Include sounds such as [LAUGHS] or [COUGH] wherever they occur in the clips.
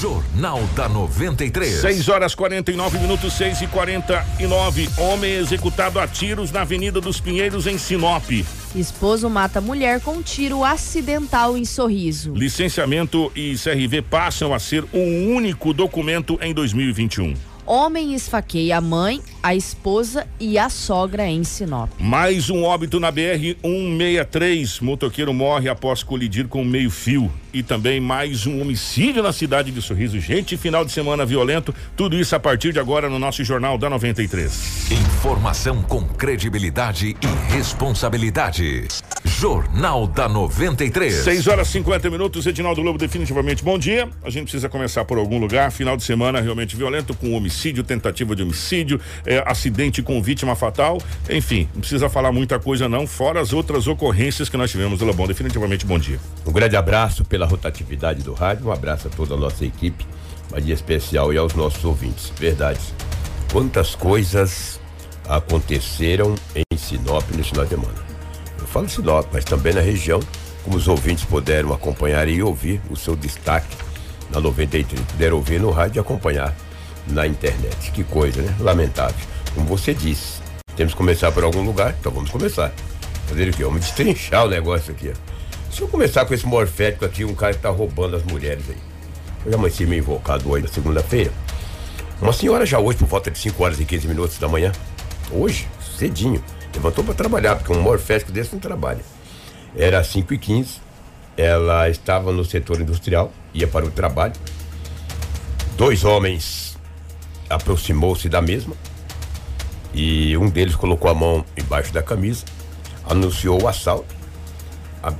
Jornal da 93. 6 horas 49 minutos, 6 e 49. Homem executado a tiros na Avenida dos Pinheiros, em Sinop. Esposo mata mulher com tiro acidental em sorriso. Licenciamento e CRV passam a ser um único documento em 2021. Homem esfaqueia a mãe, a esposa e a sogra em Sinop. Mais um óbito na BR 163. Motoqueiro morre após colidir com meio-fio. E também mais um homicídio na cidade de Sorriso. Gente, final de semana violento. Tudo isso a partir de agora no nosso Jornal da 93. Informação com credibilidade e responsabilidade. Jornal da 93. 6 horas 50 minutos. Edinaldo Lobo, definitivamente bom dia. A gente precisa começar por algum lugar. Final de semana realmente violento, com homicídio, tentativa de homicídio, é, acidente com vítima fatal. Enfim, não precisa falar muita coisa, não, fora as outras ocorrências que nós tivemos. Lobão, definitivamente bom dia. Um grande abraço pela rotatividade do rádio, um abraço a toda a nossa equipe, um dia especial e aos nossos ouvintes. Verdade. Quantas coisas aconteceram em Sinop nesse final de semana. Falo Sinop, mas também na região, como os ouvintes puderam acompanhar e ouvir o seu destaque na 93. Puderam ouvir no rádio e acompanhar na internet. Que coisa, né? Lamentável. Como você disse, temos que começar por algum lugar, então vamos começar. Fazer o quê? Vamos destrinchar o negócio aqui. Ó. Se eu começar com esse morfético aqui, um cara que tá roubando as mulheres aí. Eu já amanheci meio invocado hoje na segunda-feira. Uma senhora já hoje, por volta de 5 horas e 15 minutos da manhã, hoje, cedinho, levantou para trabalhar, porque um morfético desse não trabalha. Era 5 e 15 ela estava no setor industrial, ia para o trabalho. Dois homens aproximou-se da mesma e um deles colocou a mão embaixo da camisa, anunciou o assalto. A,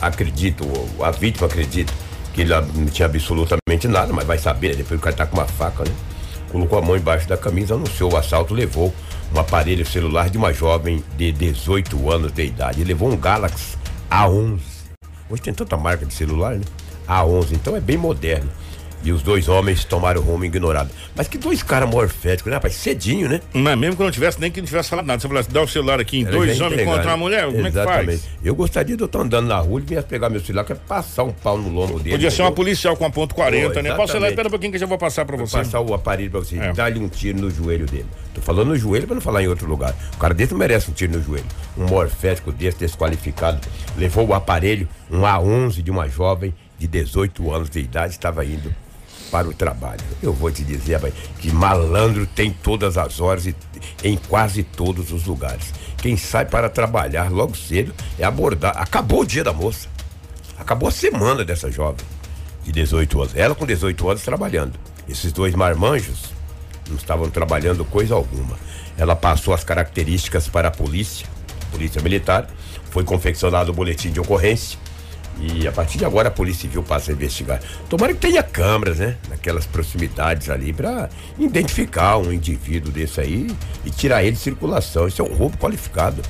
acredito, a vítima acredita que ele não tinha absolutamente nada, mas vai saber, né? depois o cara tá com uma faca, né? Colocou a mão embaixo da camisa, anunciou o assalto, levou um aparelho celular de uma jovem de 18 anos de idade. Ele levou um Galaxy A11. Hoje tem tanta marca de celular, né? A11, então é bem moderno. E os dois homens tomaram o rumo ignorado. Mas que dois caras morféticos, né, rapaz? Cedinho, né? Mas mesmo que não tivesse, nem que não tivesse falado nada. Você falasse, dá o celular aqui em Era dois homens entregar, contra uma mulher, como é que Exatamente. faz? Eu gostaria de eu estar andando na rua e viesse pegar meu celular, que é passar um pau no lombo dele. Podia ser uma policial com a ponto 40, Pô, né? Passa lá, exatamente. espera um pouquinho que eu já vou passar pra Vou você. passar o aparelho pra você, É. dar-lhe um tiro no joelho dele. Tô falando no joelho pra não falar em outro lugar. O cara desse não merece um tiro no joelho. Um morfético desse, desqualificado, levou o aparelho, um A11 de uma jovem de 18 anos de idade, estava indo para o trabalho. Eu vou te dizer, rapaz, que malandro tem todas as horas e em quase todos os lugares. Quem sai para trabalhar logo cedo é abordar. Acabou o dia da moça. Acabou a semana dessa jovem de 18 anos. Ela com 18 anos trabalhando. Esses dois marmanjos não estavam trabalhando coisa alguma. Ela passou as características para a polícia, polícia militar, foi confeccionado o boletim de ocorrência e a partir de agora a polícia civil passa a investigar. Tomara que tenha câmeras, né, naquelas proximidades ali para identificar um indivíduo desse aí e tirar ele de circulação. Isso é um roubo qualificado.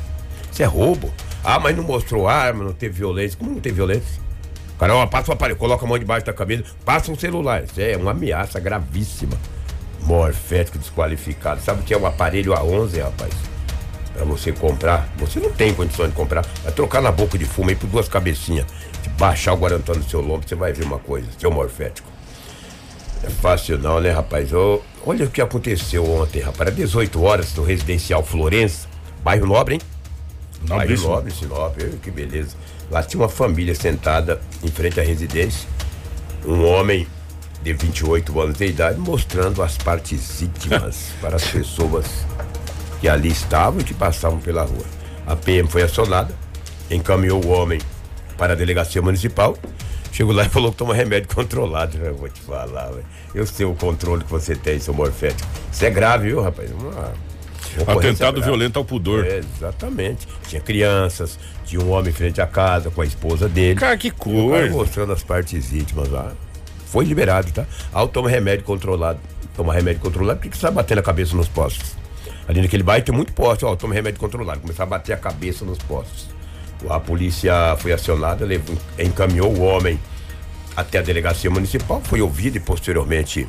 Isso é roubo. Ah, mas não mostrou arma, não teve violência. Como não teve violência? O cara, passa o aparelho, coloca a mão debaixo da camisa, passa um celular. Isso é uma ameaça gravíssima. Morfético desqualificado. Sabe o que é um aparelho A11, rapaz? Pra você comprar, você não tem condição de comprar. Vai trocar na boca de fumo aí por duas cabecinhas. De baixar o guarantão no seu lombo, você vai ver uma coisa, seu morfético. É fácil não, né, rapaz? Olha o que aconteceu ontem, rapaz. Era 18 horas no residencial Florença, bairro Nobre, hein? Bairro. Nobre, Sinop, que beleza. Lá tinha uma família sentada em frente à residência. Um homem de 28 anos de idade mostrando as partes íntimas para as pessoas que ali estavam e que passavam pela rua. A PM foi acionada, encaminhou o homem para a delegacia municipal. Chegou lá e falou que toma remédio [LAUGHS] controlado. Eu vou te falar. Eu sei o controle que você tem, seu morfético. Isso é grave, viu, rapaz? Uma Atentado violento ao pudor. É, exatamente. Tinha crianças, tinha um homem em frente à casa com a esposa dele. Cara, que coisa. mostrando as partes íntimas lá. Foi liberado, tá? Ao toma remédio controlado. Toma remédio controlado, porque que sabe bater na cabeça nos postos? Ali naquele bairro tem muito poste, ó, toma remédio controlado. Começar a bater a cabeça nos postos. A polícia foi acionada, levou, encaminhou o homem até a delegacia municipal, foi ouvido e posteriormente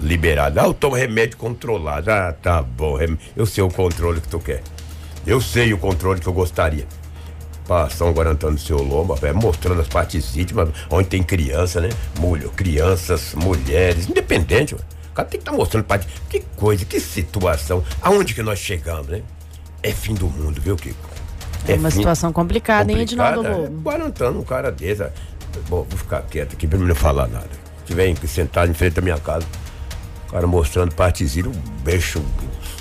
liberado. Ah, toma remédio controlado. Ah, tá bom. Eu sei o controle que tu quer. Eu sei o controle que eu gostaria. São Guarantã do seu lombo, mostrando as partes íntimas, onde tem criança, né? Mulher, crianças, mulheres, independente, mano. Cara tem que estar tá mostrando parte. Que coisa, que situação. Aonde que nós chegamos, né? É fim do mundo, viu, Kiko? É, uma fim... situação complicada, complicada, hein, Edinaldo Lobo? É, Guarantando um cara desse. Bom, vou ficar quieto aqui pra não falar nada. Se vem sentado em frente à minha casa, o cara mostrando partezinho, um beijo,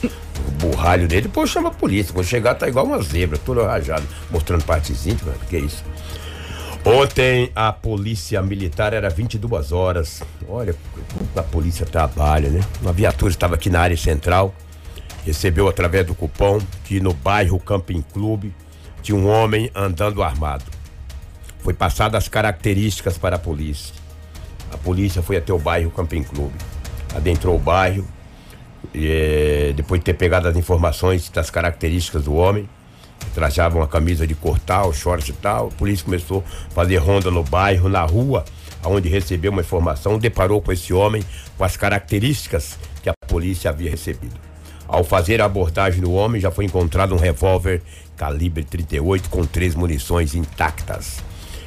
o burralho dele, depois chama a polícia. Quando chegar, tá igual uma zebra, todo rajado, mostrando partezinho, mano, que é isso. Ontem a polícia militar era 22 horas. Olha a polícia trabalha, né? Uma viatura estava aqui na área central, recebeu através do cupom que no bairro Camping Clube tinha um homem andando armado. Foi passada as características para a polícia. A polícia foi até o bairro Camping Clube. Adentrou o bairro, e, depois de ter pegado as informações das características do homem, trajava uma camisa de cortal, short e tal. A polícia começou a fazer ronda no bairro, na rua, onde recebeu uma informação, deparou com esse homem com as características que a polícia havia recebido. Ao fazer a abordagem do homem, já foi encontrado um revólver calibre 38 com três munições intactas.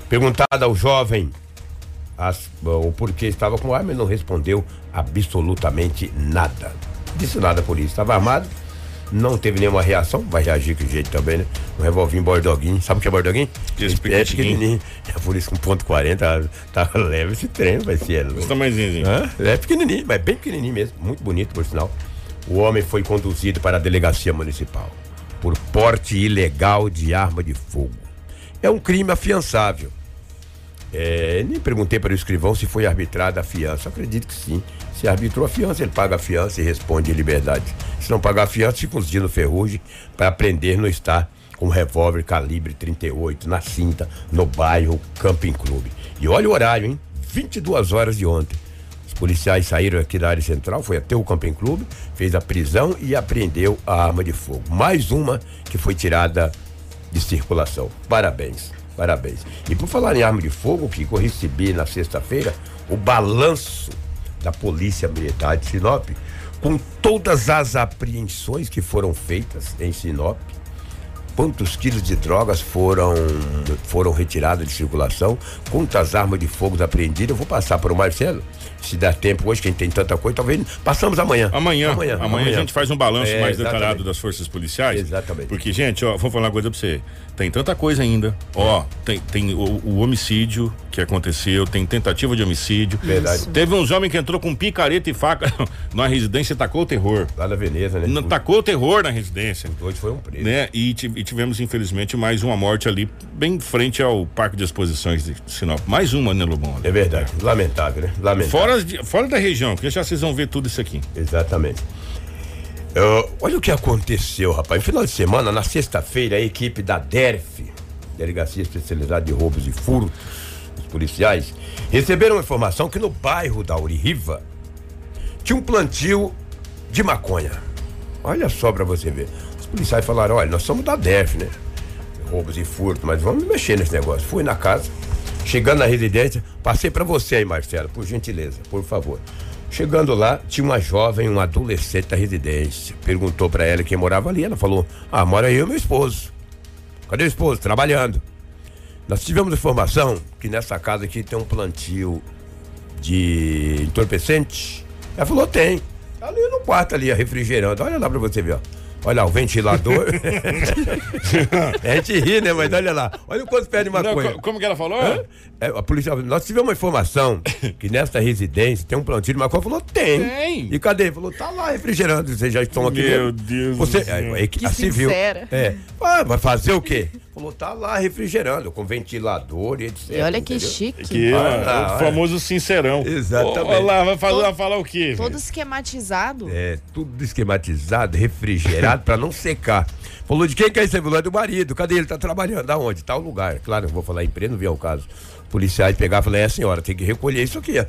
Perguntada ao jovem as, o porquê estava com arma, ele não respondeu absolutamente nada. Disse nada por isso. Estava armado, não teve nenhuma reação, vai reagir que jeito também, né? Um revolvinho bordoguinho. Sabe o que é bordoguinho? É pequenininho. É por isso que um ponto 40 tá, tá leve esse treino, vai ser. Esse tamanhozinho. É pequenininho, mas bem pequenininho mesmo. Muito bonito, por sinal. O homem foi conduzido para a delegacia municipal por porte ilegal de arma de fogo. É um crime afiançável é, nem perguntei para o escrivão se foi arbitrada a fiança. Acredito que sim. Se arbitrou a fiança, ele paga a fiança e responde em liberdade. Se não pagar a fiança, fica uns dias no ferrugem para aprender não estar com um revólver calibre 38 na cinta, no bairro Camping Clube. E olha o horário, hein? 22 horas de ontem. Os policiais saíram aqui da área central, foi até o Camping Clube, fez a prisão e apreendeu a arma de fogo. Mais uma que foi tirada de circulação. Parabéns. Parabéns. E por falar em arma de fogo, que eu recebi na sexta-feira o balanço da Polícia Militar de Sinop, com todas as apreensões que foram feitas em Sinop, quantos quilos de drogas foram foram retirados de circulação, quantas armas de fogo apreendidas. Eu vou passar para o Marcelo se der tempo hoje, quem tem tanta coisa, talvez passamos amanhã. Amanhã. Amanhã, amanhã, amanhã a gente faz um balanço é, mais detalhado das forças policiais. Exatamente. Porque, gente, ó, vou falar uma coisa pra você. Tem tanta coisa ainda. Ó, tem, tem o, o homicídio que aconteceu, tem tentativa de homicídio. Verdade. Teve uns homens que entrou com picareta e faca [LAUGHS] na residência e tacou o terror. Lá na Veneza, né? Não, tacou o terror na residência. Hoje foi um preso. Né? E, e, tivemos, infelizmente, mais uma morte ali, bem frente ao Parque de Exposições de Sinop. Mais uma, né, Lobão? É verdade. Lamentável, né? Lamentável. Fora, de, fora da região, porque já vocês vão ver tudo isso aqui. Exatamente. Uh, olha o que aconteceu, rapaz. No final de semana, na sexta-feira, a equipe da DERF, Delegacia Especializada de Roubos e Furtos, os policiais, receberam informação que no bairro da Urihiva tinha um plantio de maconha. Olha só pra você ver. Os policiais falaram: olha, nós somos da DERF, né? Roubos e furtos, mas vamos mexer nesse negócio. Fui na casa, chegando na residência, passei para você aí, Marcelo, por gentileza, por favor. Chegando lá, tinha uma jovem, um adolescente da residência. Perguntou para ela quem morava ali. Ela falou: Ah, mora eu e meu esposo. Cadê o esposo? Trabalhando. Nós tivemos informação que nessa casa aqui tem um plantio de entorpecente. Ela falou: Tem. Tá ali no quarto ali, refrigerando. Olha lá pra você ver, ó. Olha lá, o ventilador. [LAUGHS] a gente ri, né? Mas olha lá. Olha o quanto pé de maconha. Não, como que ela falou? É, a polícia. Nós tivemos uma informação que nesta residência tem um plantio de maconha. Falou, tem. Tem. E cadê? Falou, tá lá refrigerando. Vocês já estão aqui. Meu Deus. Você, é, é, que a civil. Sincera. É. Ah, vai fazer o quê? Falou, tá lá refrigerando, com ventilador e etc. E olha que entendeu? chique. Que, ah, o famoso sincerão. Exatamente. Olha lá, vai falar, vai falar o quê? Todo esquematizado. É, tudo esquematizado, refrigerado para não secar. Falou de quem que é esse falou? É do marido. Cadê ele? Tá trabalhando. Aonde? Tal lugar. Claro, não vou falar empresa, não vi o caso. Policiais pegar e falar, é senhora, tem que recolher isso aqui, ó.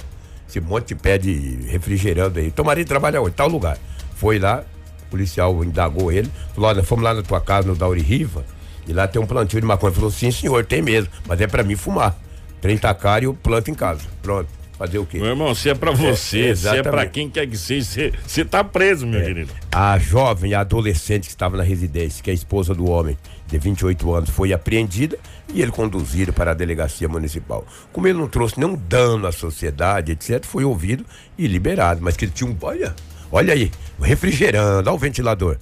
Esse monte de pé de refrigerando aí. Teu marido trabalha onde? Tal lugar. Foi lá, o policial indagou ele, falou, olha, fomos lá na tua casa, no Dauri Riva, e lá tem um plantio de maconha. Ele falou, sim, senhor, tem mesmo, mas é para mim fumar. 30 cara e eu planto em casa. Pronto. Fazer o quê? Meu irmão, se é pra você, se é pra quem quer que seja, você- tá preso, meu querido. A jovem, a adolescente que estava na residência, que é a esposa do homem, de 28 anos, foi apreendida e ele conduzido para a delegacia municipal. Como ele não trouxe nenhum dano à sociedade, etc., foi ouvido e liberado. Mas que ele tinha um. Olha, olha aí, refrigerando, olha o ventilador.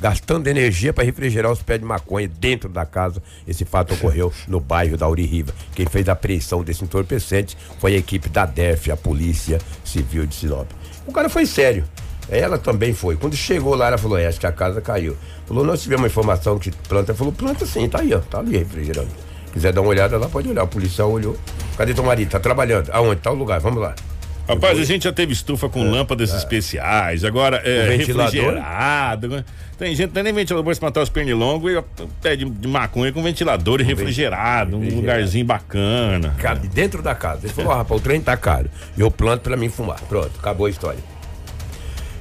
Gastando energia para refrigerar os pés de maconha dentro da casa. Esse fato ocorreu no bairro da Uririva. Quem fez a apreensão desse entorpecente foi a equipe da DEF, a Polícia Civil de Sinop. O cara foi sério. Ela também foi. Quando chegou lá, ela falou: é, acho que a casa caiu. Falou: nós tivemos uma informação que planta. Falou: planta sim, tá aí, ó. Tá ali refrigerando. Quiser dar uma olhada lá, pode olhar. O policial olhou. Cadê teu marido? Tá trabalhando. Aonde? Tá o lugar, vamos lá. Rapaz, a gente já teve estufa com lâmpadas especiais, agora é ventilador? refrigerado. né? Tem gente que não tem nem ventilador pra espantar os pernilongos e pé de, maconha com ventilador e refrigerado, um refrigerado. lugarzinho bacana. Cara, de dentro da casa. Ele falou: ó, rapaz, o trem tá caro. E eu planto pra mim fumar. Pronto, acabou a história.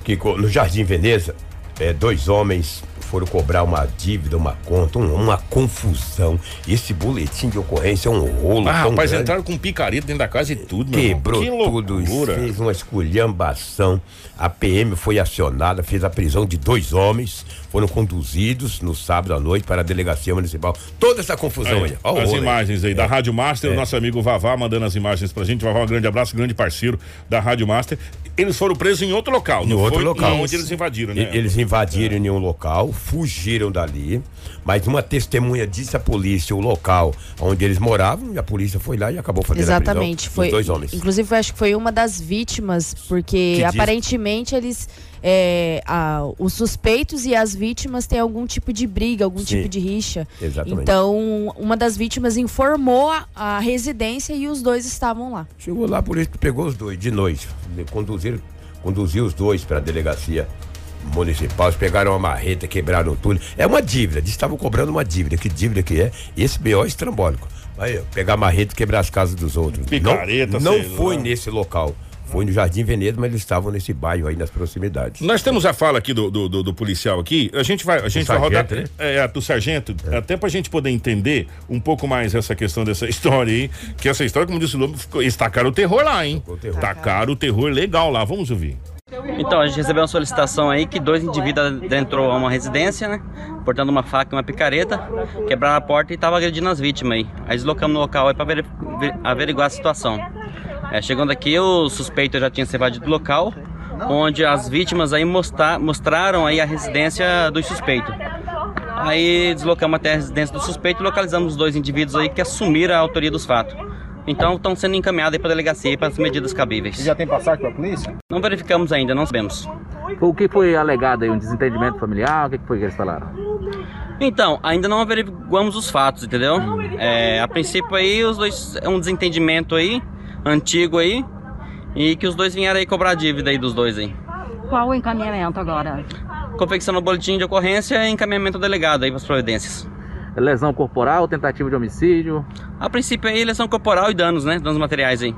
Que no Jardim Veneza, é, dois homens foram cobrar uma dívida, uma conta, um- uma confusão. Esse boletim de ocorrência é um rolo. Ah, rapaz, grande. entraram com picareta dentro da casa e tudo, meu irmão. Quebrou Que tudo, loucura. fez uma esculhambação. A PM foi acionada, fez a prisão de dois homens, foram conduzidos no sábado à noite para a delegacia municipal. Toda essa confusão aí. Aí, as rolo imagens aí da Rádio Master, o nosso amigo Vavá mandando as imagens pra gente. Vavá, um grande abraço, grande parceiro da Rádio Master. Eles foram presos em outro local, Em não outro foi local. onde eles invadiram, né? Eles invadiram em um local, fugiram dali, mas uma testemunha disse à polícia o local onde eles moravam e a polícia foi lá e acabou fazendo Exatamente. a prisão Foi, dos dois homens. Inclusive, acho que foi uma das vítimas, porque Que diz- aparentemente eles. é, a- os suspeitos e as vítimas têm algum tipo de briga, algum Sim. tipo de rixa. Exatamente. Então, uma das vítimas informou a, a residência e os dois estavam lá. Chegou lá, a polícia pegou os dois de noite, conduziram, conduziu os dois para a delegacia municipal, eles pegaram uma marreta, quebraram tudo. É uma dívida, eles estavam cobrando uma dívida. Que dívida que é? Esse BO é estrambólico. Aí, pegar a marreta e quebrar as casas dos outros. Picareta, não, não foi lá. nesse local. Foi no Jardim Veneza, mas eles estavam nesse bairro aí nas proximidades. Nós temos a fala aqui do, do, do- do policial aqui. A gente vai, a gente vai rodar. sargento, né? É, a do sargento, até pra gente poder entender um pouco mais essa questão dessa [LAUGHS] história aí. Que essa história, como disse o Lobo, ficou, eles tacaram o terror lá, hein? Tacou o terror. Tacaram o terror legal lá. Vamos ouvir. Então, a gente recebeu uma solicitação aí que dois indivíduos adentrou a uma residência, né? Portando uma faca e uma picareta, quebraram a porta e estavam agredindo as vítimas aí. Aí deslocamos no local aí para averiguar a situação. É, chegando aqui, o suspeito já tinha se evadido do local, onde as vítimas aí mostra- mostraram aí a residência do suspeito. Aí deslocamos até a residência do suspeito e localizamos os dois indivíduos aí que assumiram a autoria dos fatos. Então estão sendo encaminhados aí para a delegacia para as medidas cabíveis. Já tem passagem pra polícia? Não verificamos ainda, não sabemos. O que foi alegado aí? Um desentendimento familiar? O que foi que eles falaram? Então, ainda não averiguamos os fatos, entendeu? É, a princípio aí, os dois é um desentendimento aí, antigo aí, e que os dois vieram aí cobrar a dívida aí dos dois aí. Qual o encaminhamento agora? Confecção no boletim de ocorrência e encaminhamento ao delegado aí para as providências. Lesão corporal, tentativa de homicídio. A princípio aí, lesão corporal e danos, né? Danos materiais aí.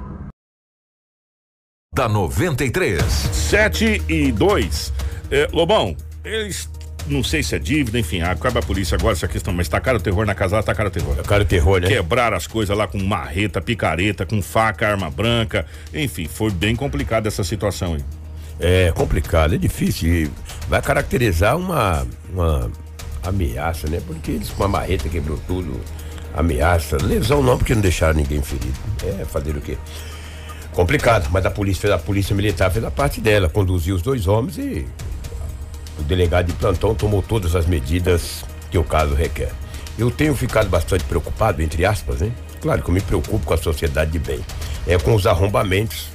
Da 93. 7 e 2. É, Lobão, eles. Não sei se é dívida, enfim, acaba a polícia agora essa questão, mas tacaram o terror na casa, tacaram o terror. Cara, o terror, né? Quebraram as coisas lá com marreta, picareta, com faca, arma branca. Enfim, foi bem complicada essa situação aí. É complicado, é difícil. Vai caracterizar uma, uma ameaça, né? Porque eles com a marreta quebrou tudo. Ameaça. Lesão não, porque não deixaram ninguém ferido. É fazer o quê? Complicado, mas a polícia, fez- a polícia militar fez a parte dela, conduziu os dois homens e o delegado de plantão tomou todas as medidas que o caso requer. Eu tenho ficado bastante preocupado, entre aspas, né? Claro que eu me preocupo com a sociedade de bem. É com os arrombamentos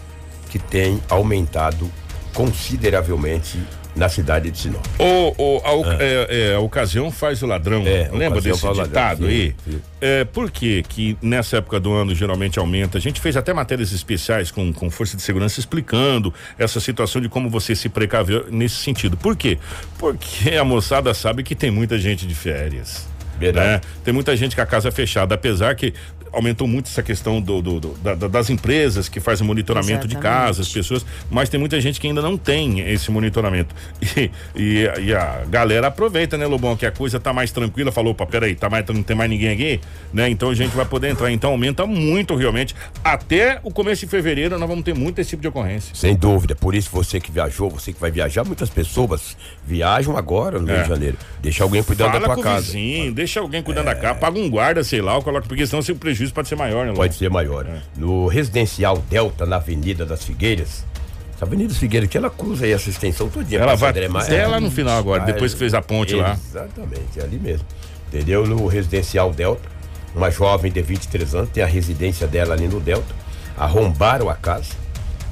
que têm aumentado consideravelmente na cidade de Sinop. O, o- a, oc- é, é, a ocasião faz o ladrão. É, Lembra desse ditado aí? É, por que que nessa época do ano geralmente aumenta? A gente fez até matérias especiais com, com força de segurança explicando essa situação de como você se precaver nesse sentido. Por quê? Porque a moçada sabe que tem muita gente de férias. Verdade. né? Tem muita gente com a casa fechada, apesar que aumentou muito essa questão do, do- do- da- da- das empresas que fazem monitoramento de Exatamente. casas, pessoas, mas tem muita gente que ainda não tem esse monitoramento. E, e, e a galera aproveita, né, Lobão, que a coisa tá mais tranquila, falou, opa, peraí, tá mais, não tem mais ninguém aqui, né? Então a gente vai poder entrar. Então aumenta muito realmente. Até o começo de fevereiro nós vamos ter muito esse tipo de ocorrência. Sem dúvida, por isso você que viajou, você que vai viajar, muitas pessoas viajam agora no Rio É. de Janeiro. Deixa alguém cuidando Fala da tua casa. vizinho, deixa alguém cuidando da casa, paga um guarda, sei lá, coloca, porque senão o prejuízo pode ser maior, né? Pode ser maior. É. No residencial Delta, na Avenida das Figueiras, essa Avenida das Figueiras que ela cruza aí essa extensão todinha. Ela vai Sandré Maia. até lá no final agora, Ah, depois que fez a ponte lá. Exatamente, é ali mesmo. Entendeu? No residencial Delta, uma jovem de 23 anos, tem a residência dela ali no Delta, arrombaram a casa,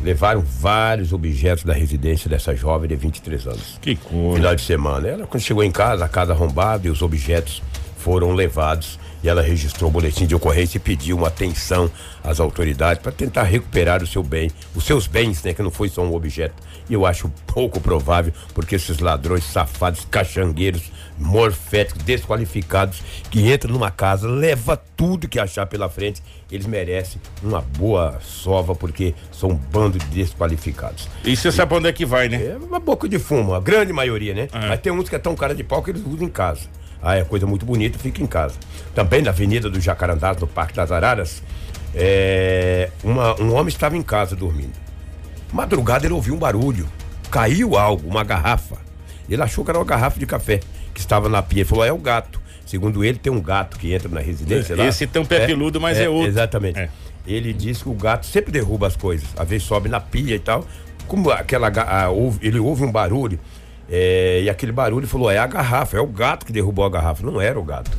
levaram vários objetos da residência dessa jovem de 23 anos. Que coisa. Final de semana. Ela, quando chegou em casa, a casa arrombada e os objetos foram levados. E ela registrou o boletim de ocorrência e pediu uma atenção às autoridades para tentar recuperar o seu bem, os seus bens, né? Que não foi só um objeto. E eu acho pouco provável, porque esses ladrões safados, cachangueiros, morféticos, desqualificados, que entram numa casa, leva tudo que achar pela frente, eles merecem uma boa sova, porque são um bando de desqualificados. E você sabe onde é que vai, né? É uma boca de fumo, a grande maioria, né? É. Mas tem uns que é tão cara de pau que eles usam em casa. Ah, é coisa muito bonita, fica em casa. Também na Avenida do Jacarandás, no Parque das Araras, é, uma- um homem estava em casa dormindo. Madrugada ele ouviu um barulho. Caiu algo, uma garrafa. Ele achou que era uma garrafa de café que estava na pia. Ele falou: é o gato. Segundo ele, tem um gato que entra na residência. lá. Esse tem um pé peludo, mas é outro. Exatamente. É. Ele disse que o gato sempre derruba as coisas. Às vezes sobe na pia e tal. Como aquela, a- ouve- ele ouve um barulho. É, e aquele barulho falou: é a garrafa, é o gato que derrubou a garrafa. Não era o gato.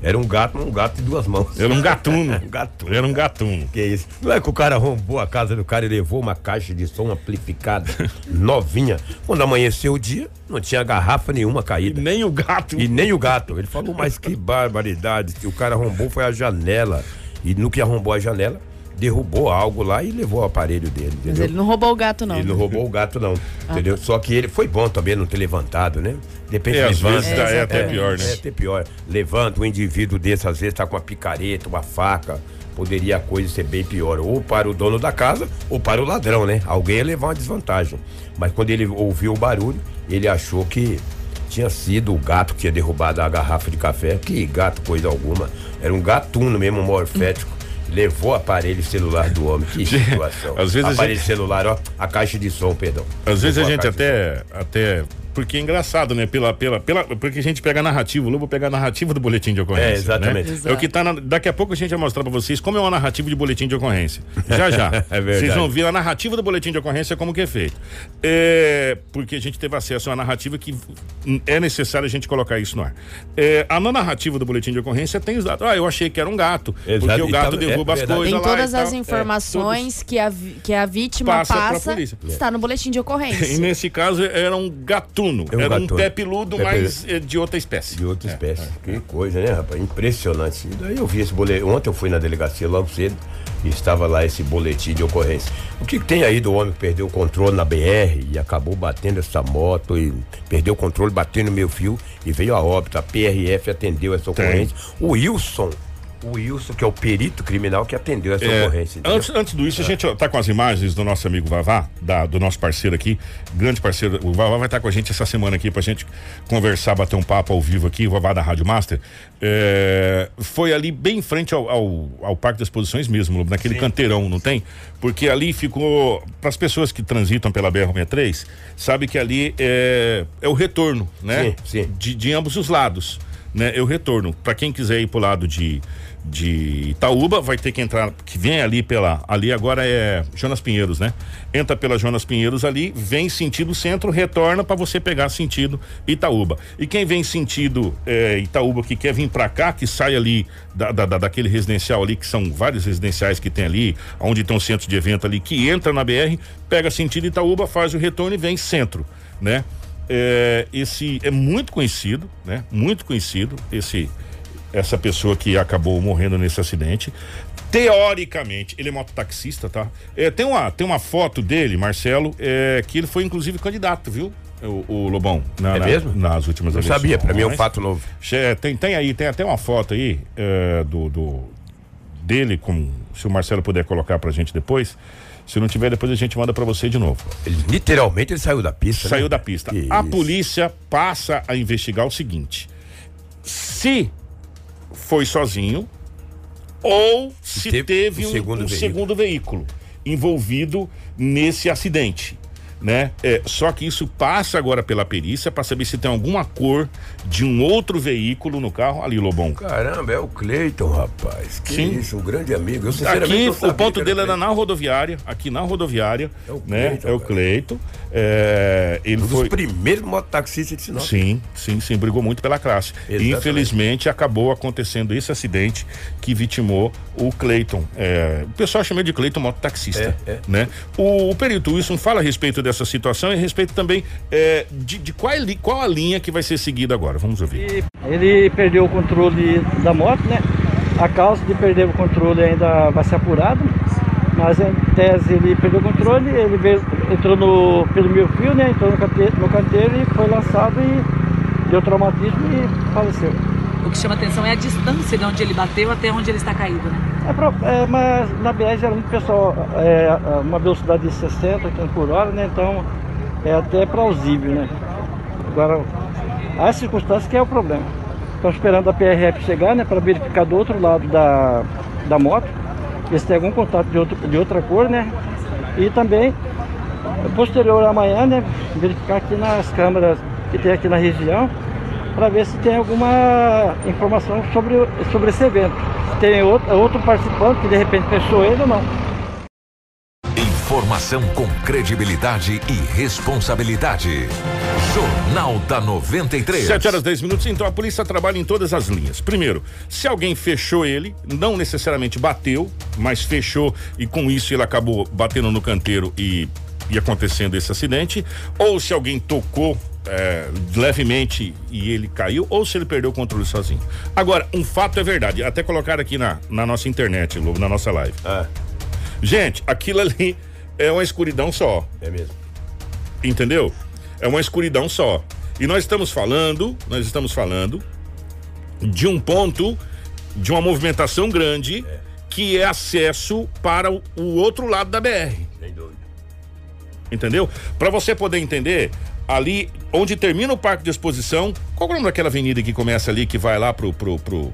Era um gato, um gato de duas mãos. Era um gatuno. [LAUGHS] um gatuno. Era um gatuno. Que isso? Não é que o cara arrombou a casa do cara e levou uma caixa de som amplificada, [LAUGHS] novinha. Quando amanheceu o dia, não tinha garrafa nenhuma caída. Nem o gato. E nem o gato. Ele falou, mas que barbaridade. O cara arrombou foi a janela. E no que arrombou a janela, derrubou algo lá e levou o aparelho dele. Mas Entendeu? ele não roubou o gato, não. Ele não roubou o gato, não. entendeu? Só que ele foi bom também não ter levantado, né? Depende É, às vezes É, dá- é até pior, né? É até pior. Levanta um indivíduo desse, às vezes tá com uma picareta, uma faca. Poderia a coisa ser bem pior. Ou para o dono da casa, ou para o ladrão, né? Alguém ia levar uma desvantagem. Mas quando ele ouviu o barulho, ele achou que tinha sido o gato que tinha derrubado a garrafa de café. Que gato, coisa alguma. Era um gatuno mesmo, um morfético. Levou o aparelho celular do homem. Que [LAUGHS] situação. Às vezes a aparelho gente- celular, ó. A caixa de som, perdão. Às vezes a Levou gente de até, até. Porque é engraçado, né? Pela, pela, pela, porque a gente pega a narrativa, o Lobo pega a narrativa do boletim de ocorrência. É, exatamente. né? É o que tá na- daqui a pouco a gente vai mostrar pra vocês como é uma narrativa de boletim de ocorrência. Já já. [LAUGHS] É verdade. Vocês vão ver a narrativa do boletim de ocorrência como que é feito. É, porque a gente teve acesso a uma narrativa que é necessário a gente colocar isso no ar. É, a na narrativa do boletim de ocorrência tem os dados. Ah, eu achei que era um gato. Exato, Porque o e gato tava- é derruba as verdade. coisas Tem lá. todas e as. É, informações que, a, que a vítima Passa passa, está no boletim de [LAUGHS] E ocorrência. nesse caso era um gatuno. É um era um gatuno. pé peludo, Pé mas eh, de outra espécie. De outra É, espécie. Que coisa, né, rapaz? Impressionante. E daí eu vi esse boletim. Ontem eu fui na delegacia logo cedo e estava lá esse boletim de ocorrência. O que, que tem aí do homem que perdeu o controle na BR e acabou batendo essa moto e perdeu o controle, batendo no meu fio e veio a óbito. A PRF atendeu essa ocorrência. O Wilson, o Wilson, que é o perito criminal que atendeu essa É, ocorrência. entendeu? antes, antes do isso, a gente tá com as imagens do nosso amigo Vavá, da- do nosso parceiro aqui, grande parceiro. O Vavá vai estar com a gente essa semana aqui pra gente conversar, bater um papo ao vivo aqui, o Vavá da Rádio Master. É, foi ali bem em frente ao, ao, ao Parque das Exposições mesmo, naquele canteirão, não tem? Porque ali ficou, para as pessoas que transitam pela BR-63, sabe que ali é, é o retorno, né? Sim, sim. De, de ambos os lados, né? Eu retorno. Para quem quiser ir pro lado de, de Itaúba, vai ter que entrar, que vem ali pela, ali agora é Jonas Pinheiros, né? Entra pela Jonas Pinheiros ali, vem sentido centro, retorna para você pegar sentido Itaúba. E quem vem sentido é, Itaúba que quer vir para cá, que sai ali da, da- da- daquele residencial ali, que são vários residenciais que tem ali, onde tem um centro de evento ali, que entra na BR, pega sentido Itaúba, faz o retorno e vem centro, né? É, esse é muito conhecido, né? Muito conhecido esse essa pessoa que acabou morrendo nesse acidente. Teoricamente, ele é mototaxista, tá? É, tem, uma, tem uma foto dele, Marcelo, é, que ele foi inclusive candidato, viu? O, o Lobão. na- É na- mesmo? Nas últimas Não eleições. sabia, pra mim é um fato novo. Che- Tem, tem aí, tem até uma foto aí é, do, do, dele, com, se o Marcelo puder colocar pra gente depois. Se não tiver, depois a gente manda pra você de novo. Ele, literalmente ele saiu da pista. Saiu né? da pista. Que A isso. polícia passa a investigar o seguinte: se foi sozinho ou se, teve teve, um um, segundo um veículo. segundo veículo envolvido nesse acidente. Né? É, só que isso passa agora pela perícia para saber se tem alguma cor de um outro veículo no carro ali, Lobão. Caramba, é o Cleiton, rapaz. Que Sim. isso, um grande amigo. Eu, sinceramente, Aqui o ponto era dele era Cleiton. na rodoviária, aqui na rodoviária, É o né? Cleiton, é o cara. Cleito. É, ele Um dos foi primeiros mototaxistas de Sinop. Sim, sim, sim, brigou muito pela classe. Exatamente. infelizmente acabou acontecendo esse acidente que vitimou o Cleiton. É, o pessoal chama de Cleiton mototaxista, É, é. né? O, o perito Wilson fala a respeito dessa situação e a respeito também é, de, de qual, qual a linha que vai ser seguida agora. Vamos ouvir. Ele perdeu o controle da moto, né? A causa de perder o controle ainda vai ser apurada, mas em tese ele perdeu o controle, ele veio- entrou no, pelo meio fio, né? Entrou no canteiro, no canteiro e foi lançado e deu traumatismo e faleceu. O que chama atenção é a distância de onde ele bateu até onde ele está caído, né? É, é, mas na BR geralmente o pessoal é uma velocidade de 60 km por hora, né? Então é até plausível, né? Agora, as circunstâncias que é o problema. Estão esperando a PRF chegar, né? Para verificar do outro lado da, da moto, ver se tem algum contato de, outro, de outra cor, né? E também, posterior amanhã, né? Verificar aqui nas câmeras que tem aqui na região, para ver se tem alguma informação sobre, sobre esse evento. Se tem outro, outro participante que de repente fechou ele ou não. Informação com credibilidade e responsabilidade. Jornal da 93. 7 horas 10 minutos, então a polícia trabalha em todas as linhas. Primeiro, se alguém fechou ele, não necessariamente bateu, mas fechou e com isso ele acabou batendo no canteiro e, e acontecendo esse acidente, ou se alguém tocou é, levemente e ele caiu, ou se ele perdeu o controle sozinho. Agora, um fato é verdade, até colocar aqui na, na nossa internet, Lobo, na nossa live. Ah, Gente, aquilo ali é uma escuridão só é mesmo. entendeu? É uma escuridão só. E nós estamos falando, nós estamos falando de um ponto de uma movimentação grande que é acesso para o, o outro lado da BR, Sem dúvida. entendeu? Para você poder entender, ali onde termina o parque de exposição, qual é o nome daquela avenida que começa ali que vai lá pro pro, pro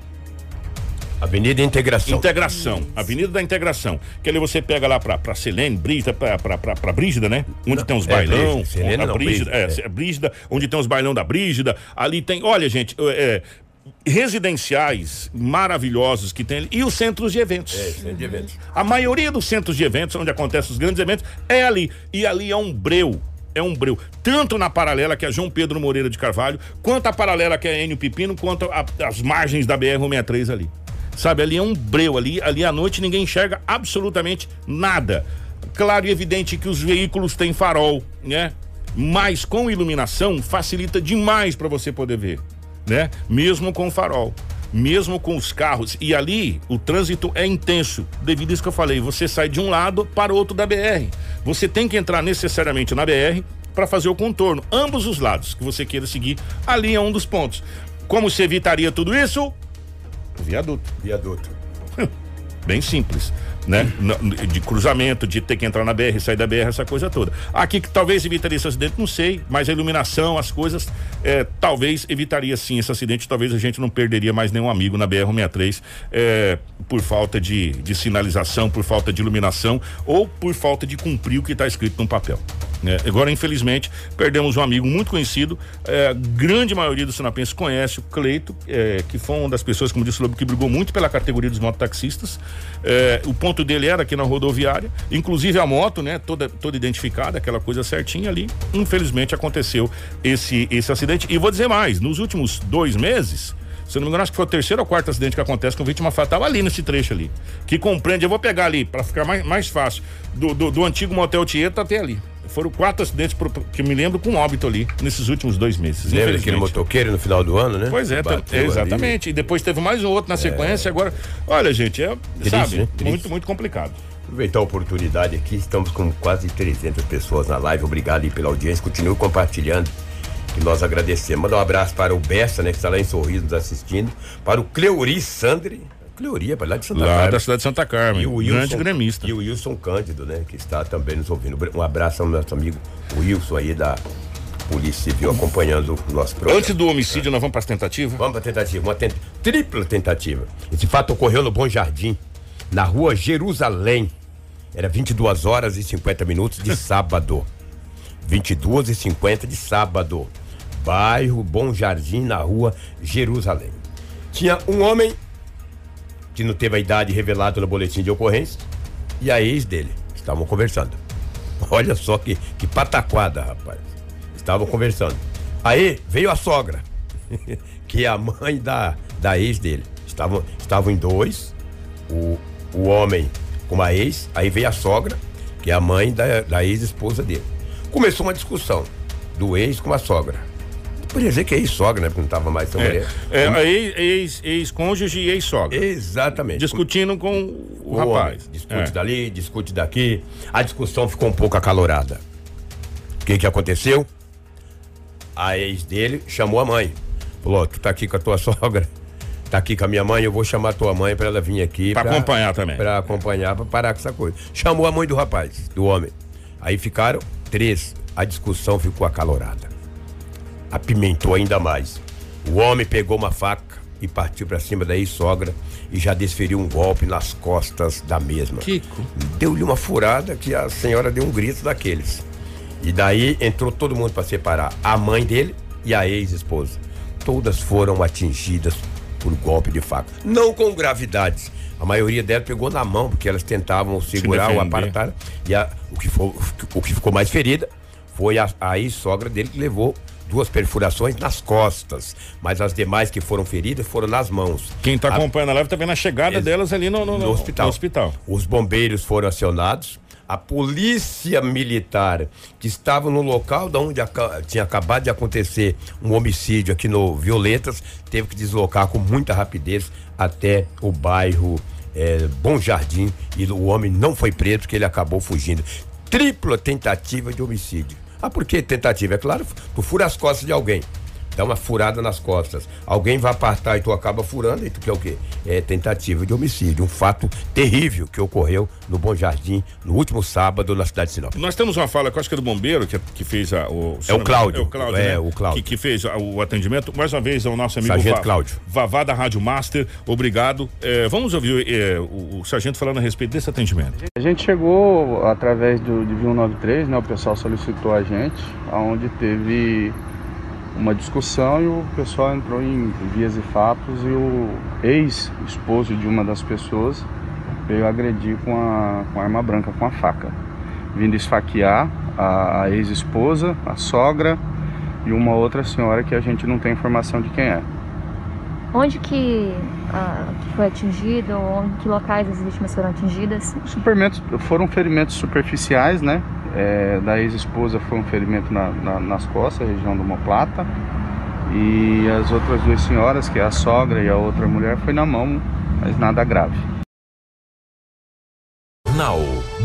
Avenida Integração. Integração, Avenida da Integração. Que ali você pega lá pra, pra Selene, Brígida, pra, pra, pra, pra Brígida, né? Onde tem os é, bailão. Brígida, Selene não, Brígida, Brígida, é, é. Brígida, onde tem os bailão da Brígida. Ali tem, olha, gente, é, residenciais maravilhosos que tem ali. E os centros de eventos. É, centro de eventos. A maioria dos centros de eventos, onde acontecem os grandes eventos, é ali. E ali é um breu. É um breu. Tanto na paralela, que é João Pedro Moreira de Carvalho, quanto a paralela, que é Enio Pepino, quanto a- as margens da BR-163 ali. Sabe, ali é um breu. Ali, ali à noite ninguém enxerga absolutamente nada. Claro e evidente que os veículos têm farol, né? Mas com iluminação facilita demais para você poder ver, né? Mesmo com farol mesmo com os carros. E ali o trânsito é intenso, devido a isso que eu falei. Você sai de um lado para o outro da BR. Você tem que entrar necessariamente na BR para fazer o contorno. Ambos os lados que você queira seguir, ali é um dos pontos. Como se evitaria tudo isso? Viaduto. Viaduto. [LAUGHS] Bem simples, né? De cruzamento, de ter que entrar na BR, sair da BR, essa coisa toda. Aqui que talvez evitaria esse acidente, não sei, mas a iluminação, as coisas, é, talvez evitaria sim esse acidente, talvez a gente não perderia mais nenhum amigo na BR-163 é, por falta de, de sinalização, por falta de iluminação ou por falta de cumprir o que está escrito no papel. né? Agora, infelizmente, perdemos um amigo muito conhecido, é, grande maioria dos sinapenses conhece o Cleito, é, que foi uma das pessoas, como disse o Lobo, que brigou muito pela categoria dos mototaxistas. É, o ponto dele era aqui na rodoviária, inclusive a moto, né, toda, toda identificada, aquela coisa certinha ali. Infelizmente aconteceu esse, esse acidente. E vou dizer mais: nos últimos dois meses. Se eu não me engano, acho que foi o terceiro ou quarto acidente que acontece com vítima fatal ali nesse trecho ali. Que compreende, eu vou pegar ali, para ficar mais, mais fácil, do, do, do antigo motel Tieta até ali. Foram quatro acidentes pro- que eu me lembro com óbito ali, nesses últimos dois meses. Lembra daquele motoqueiro no final do ano, né? Pois é, tam- Bateu ali. exatamente. E depois teve mais um outro na sequência. Agora, olha, gente, é, Triste, sabe, né? Triste. muito, muito complicado. Aproveitar a oportunidade aqui, estamos com quase 300 pessoas na live. Obrigado aí pela audiência, continue compartilhando. E nós agradecemos. Mandar um abraço para o Bessa, né, que está lá em Sorriso nos assistindo. Para o Cleuri Sandri, Cleoria, lá de Santa Lá Carmen. da cidade de Santa Carmen. E o grande Wilson, gremista. E o Wilson Cândido, né? Que está também nos ouvindo. Um abraço ao nosso amigo Wilson aí da Polícia Civil acompanhando o nosso programa. Antes do homicídio, nós vamos para as tentativas? Vamos para tentativa, uma tent- tripla tentativa. Esse fato ocorreu no Bom Jardim, na rua Jerusalém. Era 22 horas e 50 minutos de sábado. [LAUGHS] 22 e 50 de sábado. Bairro Bom Jardim, na rua Jerusalém. Tinha um homem que não teve a idade revelada no boletim de ocorrência e a ex dele. Estavam conversando. [LAUGHS] Olha só que, que pataquada, rapaz. Estavam conversando. Aí veio a sogra, [LAUGHS] que é a mãe da, da ex dele. Estavam, estavam em dois, o, o homem com a ex, aí veio a sogra, que é a mãe da, da ex-esposa dele. Começou uma discussão do ex com a sogra. Podia dizer que é ex-sogra, né? Porque não estava mais tão É, mulher. é, a ex- ex- ex-cônjuge e ex-sogra. Exatamente. Discutindo com o, O rapaz. homem discute É. dali, discute daqui. A discussão ficou um pouco acalorada. O que que aconteceu? A ex dele chamou a mãe. Falou, tu tá aqui com a tua [LAUGHS] sogra, tá aqui com a minha mãe, eu vou chamar a tua mãe pra ela vir aqui. Pra acompanhar também. Pra acompanhar, pra parar com essa coisa. Chamou a mãe do rapaz, do homem. Aí ficaram três. A discussão ficou acalorada. Apimentou ainda mais. O homem pegou uma faca e partiu pra cima da ex-sogra e já desferiu um golpe nas costas da mesma. Kiko. Deu-lhe uma furada que a senhora deu um grito daqueles. E daí entrou todo mundo para separar a mãe dele e a ex-esposa. Todas foram atingidas por golpe de faca. Não com gravidades. A maioria delas pegou na mão, porque elas tentavam segurar ou defender. apartar. E a- o, que for- o que ficou mais ferida foi a, a ex-sogra dele que levou duas perfurações nas costas. Mas as demais que foram feridas foram nas mãos. Quem tá A- acompanhando a live tá vendo a chegada delas ali no, no- no hospital. no hospital. Os bombeiros foram acionados. A polícia militar que estava no local de onde tinha acabado de acontecer um homicídio aqui no Violetas teve que deslocar com muita rapidez até o bairro eh, Bom Jardim e o homem não foi preso porque ele acabou fugindo. Tripla tentativa de homicídio. Ah, por que tentativa? É claro, tu fura as costas de alguém dá uma furada nas costas. Alguém vai apartar e tu acaba furando, e tu quer o quê? É tentativa de homicídio. Um fato terrível que ocorreu no Bom Jardim no último sábado na cidade de Sinop. Nós temos uma fala, que eu acho que é do bombeiro, que, que fez a, o. É o Cláudio. É o Cláudio. É, né? o Cláudio. Que, que fez a- o atendimento. Mais uma vez, ao nosso amigo Sargento Va- Cláudio. Vavá da Rádio Master. Obrigado. É, vamos ouvir é, o, o sargento falando a respeito desse atendimento. A gente chegou através do de 193, né? O pessoal solicitou a gente, aonde teve uma discussão e o pessoal entrou em vias e fatos e o ex-esposo de uma das pessoas veio agredir com a, com a arma branca, com a faca, vindo esfaquear a, a ex-esposa, a sogra e uma outra senhora que a gente não tem informação de quem é. Onde que, ah, que foi atingido? Onde, que locais as vítimas foram atingidas? Supermentos, foram ferimentos superficiais, né? É, da ex-esposa foi um ferimento na- na- nas costas, região do omoplata. E as outras duas senhoras, que é a sogra e a outra mulher, foi na mão, mas nada grave. Now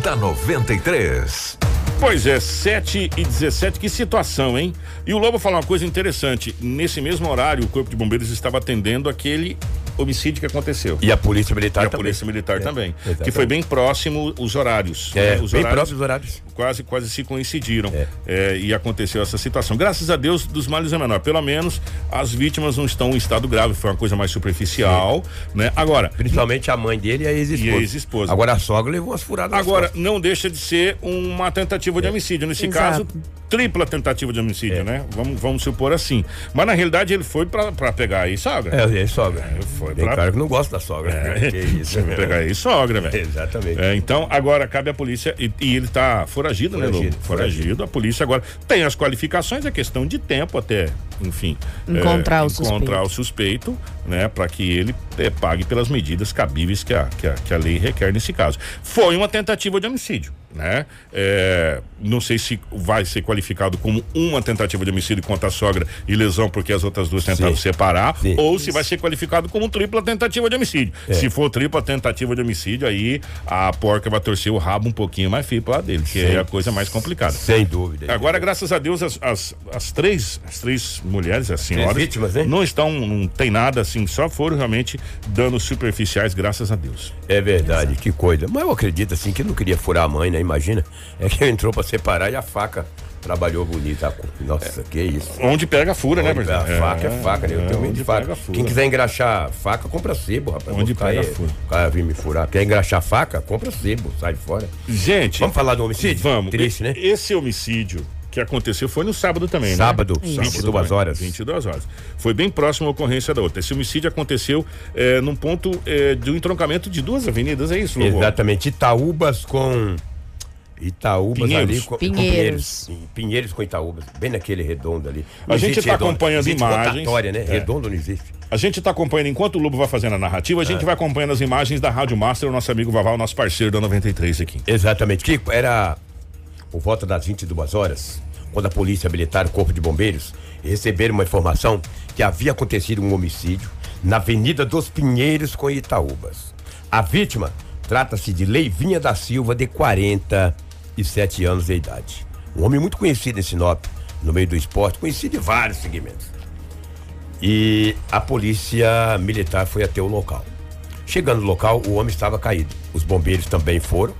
da 93. Pois é, 7 e 17, que situação, hein? E o Lobo falou uma coisa interessante. Nesse mesmo horário, o Corpo de Bombeiros estava atendendo aquele homicídio que aconteceu. E a Polícia Militar E a também. Polícia Militar É, também. exatamente. Que foi bem próximo os horários. É, né? Os bem horários próximos horários. Quase, quase se coincidiram. É, e aconteceu essa situação. Graças a Deus, dos males é menor. Pelo menos as vítimas não estão em estado grave. Foi uma coisa mais superficial, né? Agora. Principalmente a mãe dele e a ex-esposa. E a ex-esposa. Agora a sogra levou umas furadas Agora, não deixa de ser uma tentativa de homicídio. Nesse Exato. caso, tripla tentativa de homicídio, É. né? Vamos, vamos supor assim. Mas na realidade ele foi pra, pra pegar aí, sogra. É, é sogra. foi Tem pra- cara que não gosta da sogra. É, Que isso, Vou [LAUGHS] pegar aí sogra, velho. Exatamente. É, então, agora cabe à polícia. E, e ele tá foragido, né, Foragido, Lobo? Foragido. A polícia agora tem as qualificações, é questão de tempo até, enfim. Encontrar é, o suspeito. Encontrar o suspeito, né? Pra que ele é, pague pelas medidas cabíveis que a, que, a, que a lei requer nesse caso. Foi uma tentativa de homicídio, né? É, não sei se vai ser qualificado como uma tentativa de homicídio contra a sogra e lesão porque as outras duas tentaram Sim. separar, Sim. ou se vai ser qualificado como tripla tentativa de homicídio. É. Se for tripla tentativa de homicídio, aí a porca vai torcer o rabo um pouquinho mais feio pro lado dele, que Sim. é a coisa mais complicada. Sem dúvida. Agora, graças a Deus, as, as, as três, as três mulheres, as senhoras. vítimas, né? Não estão, não tem nada assim, só foram realmente danos superficiais, graças a Deus. É verdade, que coisa. Mas eu acredito assim que não queria furar a mãe, né? Imagina. É que entrou pra separar e a faca trabalhou bonita. Nossa, que isso. Onde pega fura, né, Onde Marcelo? pega faca é, faca, né? Eu é, tenho medo de faca. Quem quiser engraxar faca, compra sebo, rapaz. Onde pega aí, fura. O cara vir me furar. Quer engraxar faca? Compra sebo, sai fora. Gente. Vamos falar do homicídio? Vamos. Triste, né? Esse homicídio que aconteceu foi no sábado também, Sábado, né? 22 horas. 22 horas. Foi bem próximo à ocorrência da outra. Esse homicídio aconteceu eh, num ponto eh, de um entroncamento de duas avenidas, é isso, Lobo? Exatamente. Itaúbas com. Itaúbas Pinheiros. ali com, com Pinheiros. Pinheiros. Pinheiros com Itaúbas. Bem naquele redondo ali. A gente tá redondo. acompanhando Existe imagens. né? É. Redondo não existe. A gente está acompanhando, enquanto o Lobo vai fazendo a narrativa, a gente vai acompanhando as imagens da Rádio Master, o nosso amigo Vaval, nosso parceiro da 93 aqui. Exatamente. Kiko, era por volta das 22 horas, quando a Polícia Militar o Corpo de Bombeiros receberam uma informação que havia acontecido um homicídio na Avenida dos Pinheiros com Itaúbas. A vítima trata-se de Leivinha da Silva, de 47 anos de idade. Um homem muito conhecido em Sinop, no meio do esporte, conhecido em vários segmentos. E a polícia militar foi até o local. Chegando no local, o homem estava caído. Os bombeiros também foram.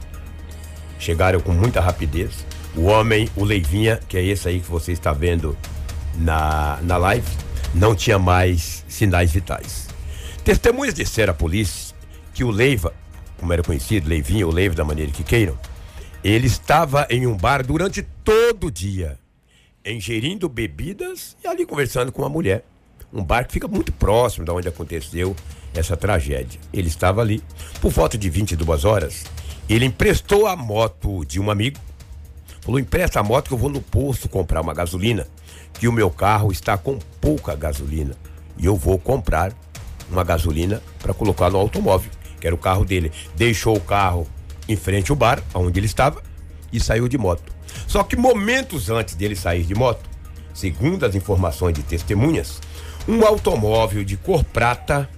Chegaram com muita rapidez. O homem, o Leivinha, que é esse aí que você está vendo na, na live, não tinha mais sinais vitais. Testemunhas disseram à polícia que o Leiva, como era conhecido, Leivinha ou Leiva da maneira que queiram, ele estava em um bar durante todo o dia, ingerindo bebidas e ali conversando com uma mulher. Um bar que fica muito próximo da onde aconteceu essa tragédia. Ele estava ali. Por volta de 22 horas, ele emprestou a moto de um amigo. Falou: empresta a moto que eu vou no posto comprar uma gasolina, que o meu carro está com pouca gasolina. E eu vou comprar uma gasolina para colocar no automóvel, que era o carro dele. Deixou o carro em frente ao bar, onde ele estava, e saiu de moto. Só que momentos antes dele sair de moto, segundo as informações de testemunhas, um automóvel de cor prata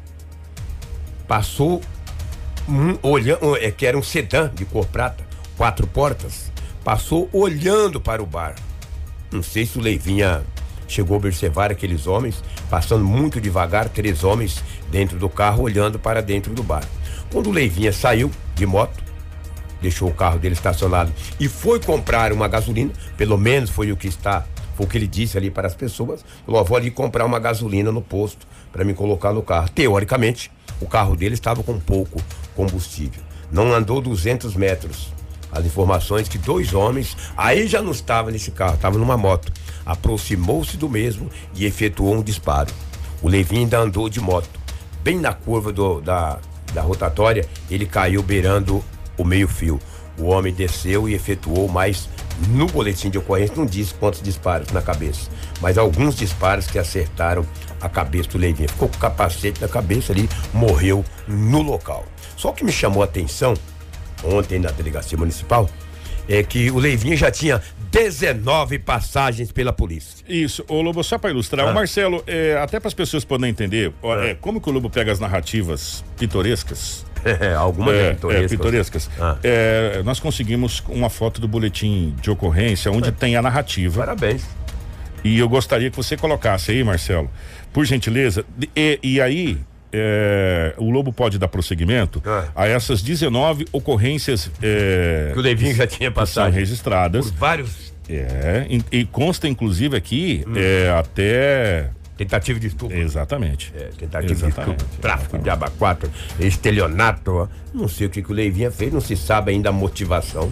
passou um, olhando, é, que era um sedã de cor prata, quatro portas, passou olhando para o bar. Não sei se o Leivinha chegou a observar aqueles homens passando muito devagar, três homens dentro do carro olhando para dentro do bar. Quando o Leivinha saiu de moto, deixou o carro dele estacionado e foi comprar uma gasolina, pelo menos foi o que está, foi o que ele disse ali para as pessoas, falou, "Ó, vou ali comprar uma gasolina no posto para me colocar no carro. Teoricamente, o carro dele estava com pouco combustível. Não andou 200 metros. As informações que dois homens, aí já não estava nesse carro, estava numa moto, aproximou-se do mesmo e efetuou um disparo. O Levinho ainda andou de moto. Bem na curva do- da, da rotatória, ele caiu beirando o meio-fio. O homem desceu e efetuou mais. No boletim de ocorrência não diz quantos disparos na cabeça, mas alguns disparos que acertaram a cabeça do Leivinho. Ficou com o capacete na cabeça ali, morreu no local. Só o que me chamou a atenção ontem na delegacia municipal é que o Leivinho já tinha 19 passagens pela polícia. Isso, ô Lobo, só para ilustrar, Ah. o Marcelo, é, até para as pessoas poderem entender, ó, é, como que o Lobo pega as narrativas pitorescas? [LAUGHS] Algumas é, pitorescas. é, pitorescas. Ah. É, nós conseguimos uma foto do boletim de ocorrência onde tem a narrativa. Parabéns. E eu gostaria que você colocasse aí, Marcelo, por gentileza. E, e aí, é, o Lobo pode dar prosseguimento a essas 19 ocorrências é, Ah. Que o Leivinho já tinha que são passado. registradas. Por vários. É, e, e consta inclusive aqui é, até. Tentativa de estupro. Exatamente. É, tentativa Exatamente. de estupro, tráfico de abacuato, estelionato. Não sei o que, que o Leivinha fez, não se sabe ainda a motivação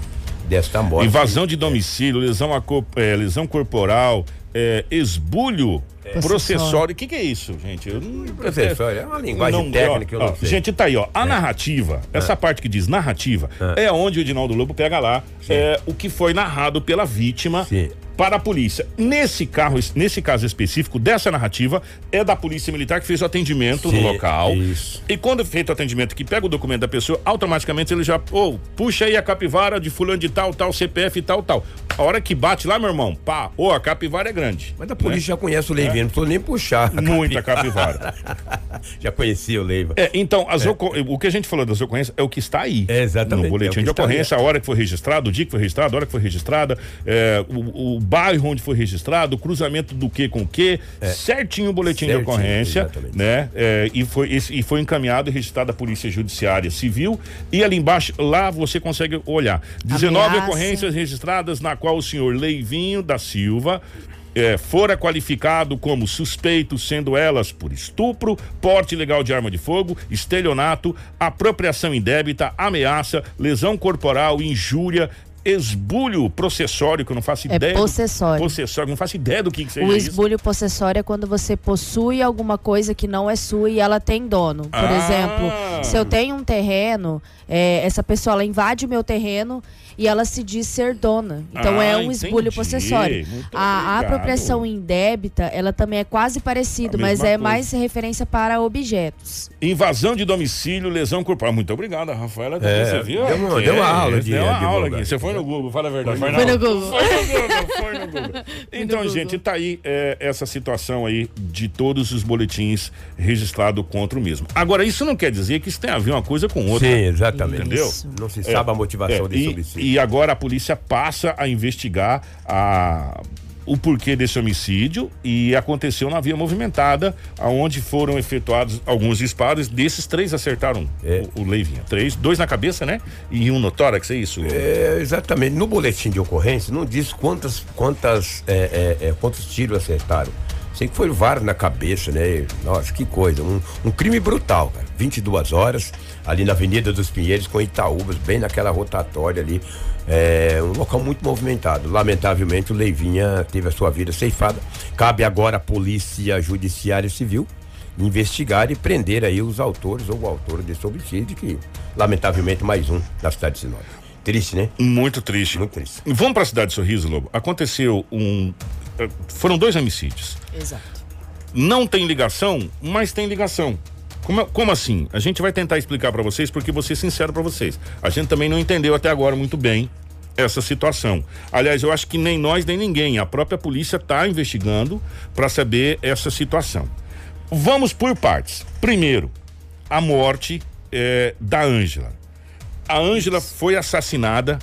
desta morte. Invasão de domicílio, lesão, a é, lesão corporal, é, esbulho processório. O que, que é isso, gente? Eu não, Processório, é uma linguagem técnica, eu não sei. Gente, tá aí, ó. A narrativa, essa parte que diz narrativa, é onde o Edinaldo Lobo pega lá é, o que foi narrado pela vítima. Para a polícia. Nesse carro, nesse caso específico, dessa narrativa, é da Polícia Militar que fez o atendimento Sim, no local. isso. E quando é feito o atendimento, que pega o documento da pessoa, automaticamente ele já, ô, puxa aí a capivara de fulano de tal, tal, CPF e tal, tal. A hora que bate lá, meu irmão, pá, ô, a capivara é grande. Mas a polícia já conhece o Leivinho, não tô nem puxar. a Muita capivara. [LAUGHS] já conhecia o Leiva. É, então, as oco- o que a gente falou das ocorrências é o que está aí. É, exatamente, No boletim é que de ocorrência, a hora que foi registrado, o dia que foi registrado, a hora que foi registrada, é, o, o bairro onde foi registrado, o cruzamento do que com o que, certinho o boletim É. Certinho, de ocorrência, exatamente. né? É, e, foi, esse- e foi encaminhado e registrado à Polícia Judiciária Civil. E ali embaixo, lá você consegue olhar. 19 Ameaça. ocorrências registradas na qual o senhor Leivinho da Silva é, fora qualificado como suspeito, sendo elas por estupro, porte ilegal de arma de fogo, estelionato, apropriação indébita, ameaça, lesão corporal, injúria, esbulho processório, que eu não faço É ideia. do- possessório. Possessório, não faço ideia do que, que seja O isso. esbulho possessório é quando você possui alguma coisa que não é sua e ela tem dono. Por Ah. exemplo, se eu tenho um terreno, é, essa pessoa ela invade o meu terreno e ela se diz ser dona. Então Ah, é um esbulho entendi. possessório. Muito A, a apropriação indébita, ela também é quase parecida, mas é coisa. mais referência para objetos. Invasão de domicílio, lesão corporal. Muito obrigado, Rafaela. É, você viu? deu uma- deu uma é, aula de- Deu uma de aula aqui. Você foi no Google, fala a verdade. Foi não. no Google. Foi no Google, foi no Google. [LAUGHS] Então, gente, tá aí é, essa situação aí de todos os boletins registrados contra o mesmo. Agora, isso não quer dizer que isso tem a ver uma coisa com outra. Sim, exatamente. Entendeu? Isso. Não se sabe a motivação É, desse e, homicídio. e agora a polícia passa a investigar a, o porquê desse homicídio e aconteceu na via movimentada, aonde foram efetuados alguns disparos. Desses três acertaram É. o, o Leivinha. Três, dois na cabeça, né? E um no tórax, é isso? É, exatamente. No boletim de ocorrência não diz quantas, quantas, é, é, é, quantos tiros acertaram. Sei que foi vários na cabeça, né? Nossa, que coisa. Um, um crime brutal, cara. 22 horas, ali na Avenida dos Pinheiros, com Itaúbas, bem naquela rotatória ali. É um local muito movimentado. Lamentavelmente, o Leivinha teve a sua vida ceifada. Cabe agora à Polícia Judiciária Civil investigar e prender aí os autores ou o autor desse homicídio, que lamentavelmente mais um na cidade de Sinop. Triste, né? Muito triste. Muito triste. Vamos para a cidade de Sorriso, Lobo. Aconteceu um. Eh, Foram dois homicídios. Exato. Não tem ligação, mas tem ligação. Como, como assim? A gente vai tentar explicar para vocês, porque vou ser sincero para vocês. A gente também não entendeu até agora muito bem essa situação. Aliás, eu acho que nem nós nem ninguém. A própria polícia está investigando para saber essa situação. Vamos por partes. Primeiro, a morte eh, da Ângela. A Ângela foi assassinada,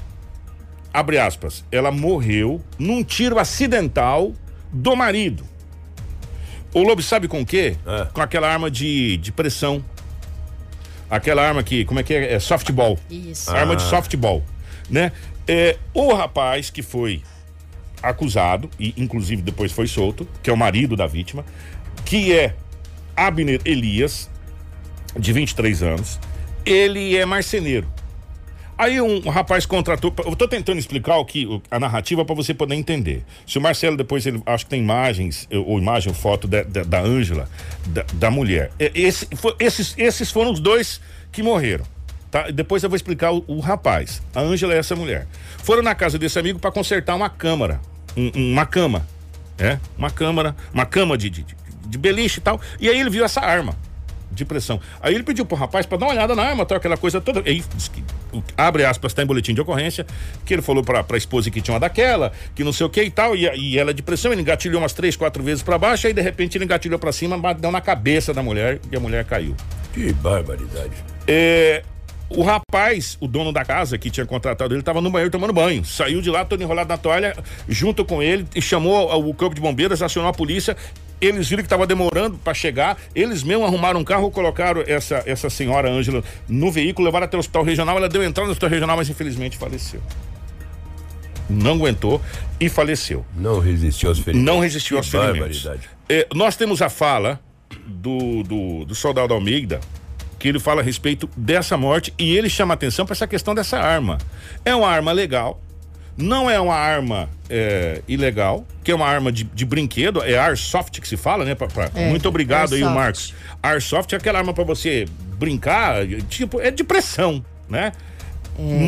abre aspas, ela morreu num tiro acidental do marido. O Lobo sabe com o quê? É. Com aquela arma de, de pressão. Aquela arma que, como é que é? É softball. Isso. Arma de softball, né? É, o rapaz que foi acusado, e inclusive depois foi solto, que é o marido da vítima, que é Abner Elias, de 23 anos, ele é marceneiro. Aí um, rapaz contratou. Eu tô tentando explicar o que a narrativa para você poder entender. Se o Marcelo depois ele acho que tem imagens ou imagem ou foto da da- da Ângela, da, da mulher. Esse, fo- esses, esses foram os dois que morreram. Tá? Depois eu vou explicar o, o rapaz. A Ângela é essa mulher. Foram na casa desse amigo para consertar uma câmara, um- um- uma cama, é, uma câmara, uma cama de, de, de- beliche e tal. E aí ele viu essa arma de pressão. Aí ele pediu pro rapaz pra dar uma olhada na arma, tal, aquela coisa toda. Aí, diz que, abre aspas, tá em boletim de ocorrência, que ele falou pra, pra esposa que tinha uma daquela, que não sei o que e tal, e, e ela de pressão, ele engatilhou umas três, quatro vezes pra baixo, aí de repente ele engatilhou pra cima, bateu na cabeça da mulher e a mulher caiu. Que barbaridade. É, o rapaz, o dono da casa que tinha contratado ele, estava no banheiro tomando banho. Saiu de lá todo enrolado na toalha, junto com ele, e chamou o corpo de bombeiros, acionou a polícia. Eles viram que estava demorando para chegar. Eles mesmo arrumaram um carro, colocaram essa, essa senhora Ângela no veículo, levaram até o hospital regional. Ela deu entrada no hospital regional, mas infelizmente faleceu. Não aguentou e faleceu. Não resistiu aos ferimentos. Não resistiu aos ferimentos. É, nós temos a fala do, do, do soldado Almeida, que ele fala a respeito dessa morte e ele chama atenção para essa questão dessa arma. É uma arma legal, não é uma arma é, ilegal, que é uma arma de, de brinquedo, é airsoft que se fala, né? pra- pra- É, muito obrigado aí, o airsoft. Marcos. Airsoft é aquela arma para você brincar, tipo, é de pressão, né?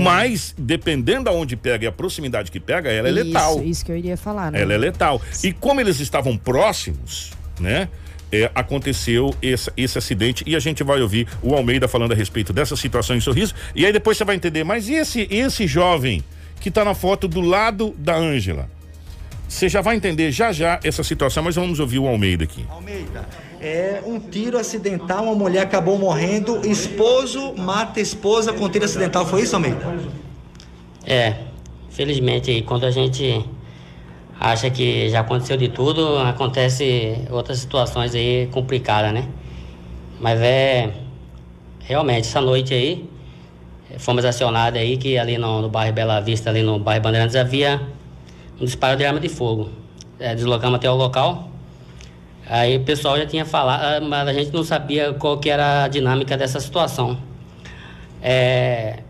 Mas, dependendo aonde pega e a proximidade que pega, ela é letal. Isso, isso que eu iria falar, né? Ela é letal. E como eles estavam próximos, né? é, aconteceu esse, esse acidente e a gente vai ouvir o Almeida falando a respeito dessa situação em Sorriso. E aí depois você vai entender, mas e esse, esse jovem que está na foto do lado da Ângela. Você já vai entender já já essa situação, mas vamos ouvir o Almeida aqui. Almeida, é um tiro acidental, uma mulher acabou morrendo, esposo mata esposa com tiro acidental, foi isso, Almeida? É, felizmente, quando a gente acha que já aconteceu de tudo, acontece outras situações aí complicadas, né? Mas é realmente essa noite aí fomos acionados aí que ali no, no bairro Bela Vista, ali no bairro Bandeirantes havia um disparo de arma de fogo. É, deslocamos até o local. Aí o pessoal já tinha falado, ah, mas a gente não sabia qual que era a dinâmica dessa situação. É,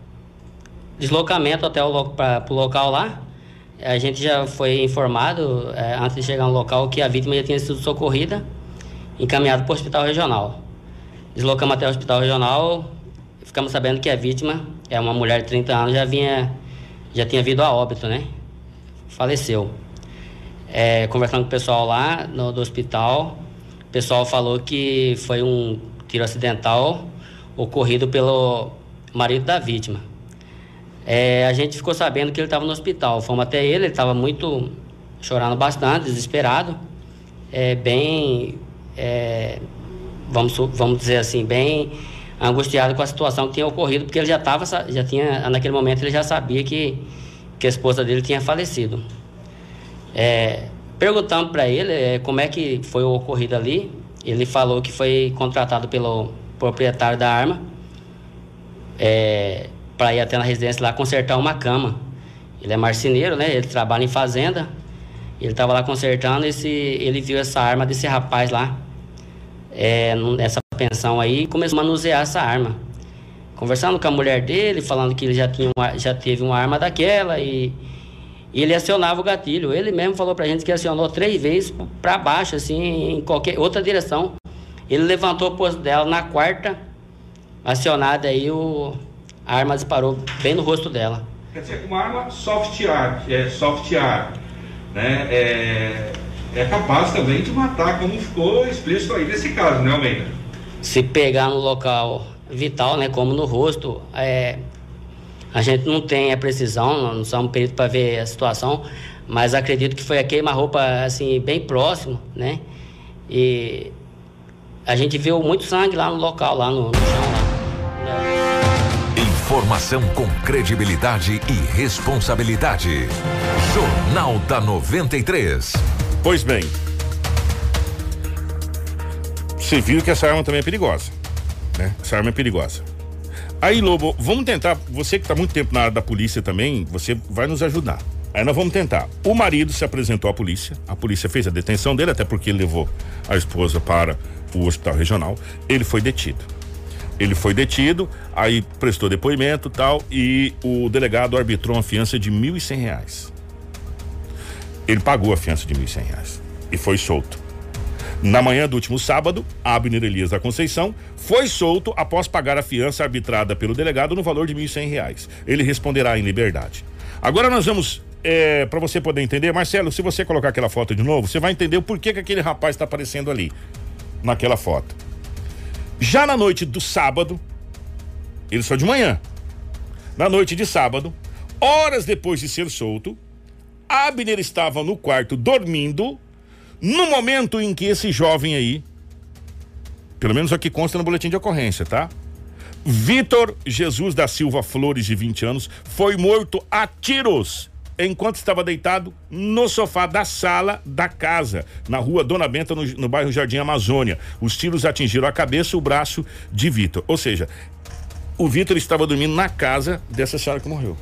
deslocamento até o para o local lá, a gente já foi informado, é, antes de chegar no local, que a vítima já tinha sido socorrida, encaminhada para o hospital regional. Deslocamos até o hospital regional, ficamos sabendo que a vítima é uma mulher de 30 anos, já vinha, já tinha vindo a óbito, né? Faleceu. É, conversando com o pessoal lá no, do hospital, o pessoal falou que foi um tiro acidental ocorrido pelo marido da vítima. É, a gente ficou sabendo que ele estava no hospital. Fomos até ele, ele estava muito chorando bastante, desesperado, é, bem, é, vamos, vamos dizer assim, bem angustiado com a situação que tinha ocorrido, porque ele já estava, já tinha, naquele momento ele já sabia que, que a esposa dele tinha falecido. É, perguntando para ele é, como é que foi o ocorrido ali, ele falou que foi contratado pelo proprietário da arma é, para ir até na residência lá consertar uma cama. Ele é marceneiro, né? Ele trabalha em fazenda. Ele estava lá consertando, esse, ele viu essa arma desse rapaz lá, é, nessa pensão aí, começou a manusear essa arma. Conversando com a mulher dele, falando que ele já, tinha uma, já teve uma arma daquela e, e ele acionava o gatilho. Ele mesmo falou pra gente que acionou três vezes para baixo, assim, em qualquer outra direção. Ele levantou o posto dela na quarta, acionada aí, o, a arma disparou bem no rosto dela. Quer dizer, uma arma soft art, é, soft né? É, é capaz também de matar, como ficou explícito aí nesse caso, né, Almeida? Se pegar no local vital, né, como no rosto, é, a gente não tem a precisão, não somos peritos para ver a situação, mas acredito que foi a queima-roupa, assim, bem próximo, né? E a gente viu muito sangue lá no local, lá no, no chão. Lá. Informação com credibilidade e responsabilidade. Jornal da 93. Pois bem. Você viu que essa arma também é perigosa. Né? Essa arma é perigosa. Aí, Lobo, vamos tentar. Você que está muito tempo na área da polícia também, você vai nos ajudar. Aí nós vamos tentar. O marido se apresentou à polícia, a polícia fez a detenção dele, até porque ele levou a esposa para o hospital regional. Ele foi detido. Ele foi detido, aí prestou depoimento tal, e o delegado arbitrou uma fiança de R$ reais. Ele pagou a fiança de R$ reais e foi solto. Na manhã do último sábado, Abner Elias da Conceição foi solto após pagar a fiança arbitrada pelo delegado no valor de R$ reais. Ele responderá em liberdade. Agora nós vamos é, para você poder entender, Marcelo, se você colocar aquela foto de novo, você vai entender o porquê que aquele rapaz está aparecendo ali, naquela foto. Já na noite do sábado, ele só de manhã. Na noite de sábado, horas depois de ser solto, Abner estava no quarto dormindo, no momento em que esse jovem aí, pelo menos aqui consta no boletim de ocorrência, tá? Vitor Jesus da Silva Flores, de 20 anos, foi morto a tiros enquanto estava deitado no sofá da sala da casa, na rua Dona Benta, no, no bairro Jardim Amazônia. Os tiros atingiram a cabeça e o braço de Vitor. Ou seja, o Vitor estava dormindo na casa dessa senhora que morreu.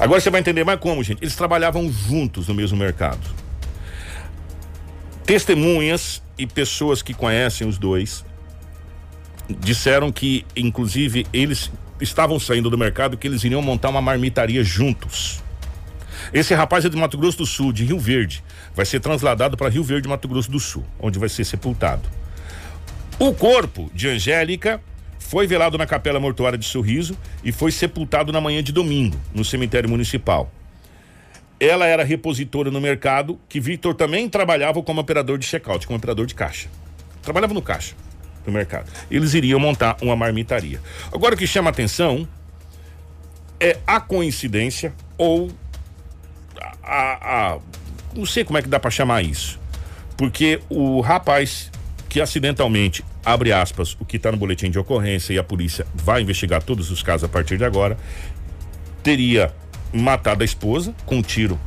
Agora você vai entender mais como, gente. Eles trabalhavam juntos no mesmo mercado. Testemunhas e pessoas que conhecem os dois disseram que, inclusive, eles estavam saindo do mercado que eles iriam montar uma marmitaria juntos. Esse rapaz é de Mato Grosso do Sul, de Rio Verde. Vai ser trasladado para Rio Verde, Mato Grosso do Sul, onde vai ser sepultado. O corpo de Angélica foi velado na Capela Mortuária de Sorriso e foi sepultado na manhã de domingo, no cemitério municipal. Ela era repositora no mercado, que Victor também trabalhava como operador de check-out, como operador de caixa. Trabalhava no caixa do mercado. Eles iriam montar uma marmitaria. Agora o que chama atenção é a coincidência ou a, a, a não sei como é que dá para chamar isso. Porque o rapaz que acidentalmente abre aspas, o que está no boletim de ocorrência e a polícia vai investigar todos os casos a partir de agora, teria matado a esposa com um tiro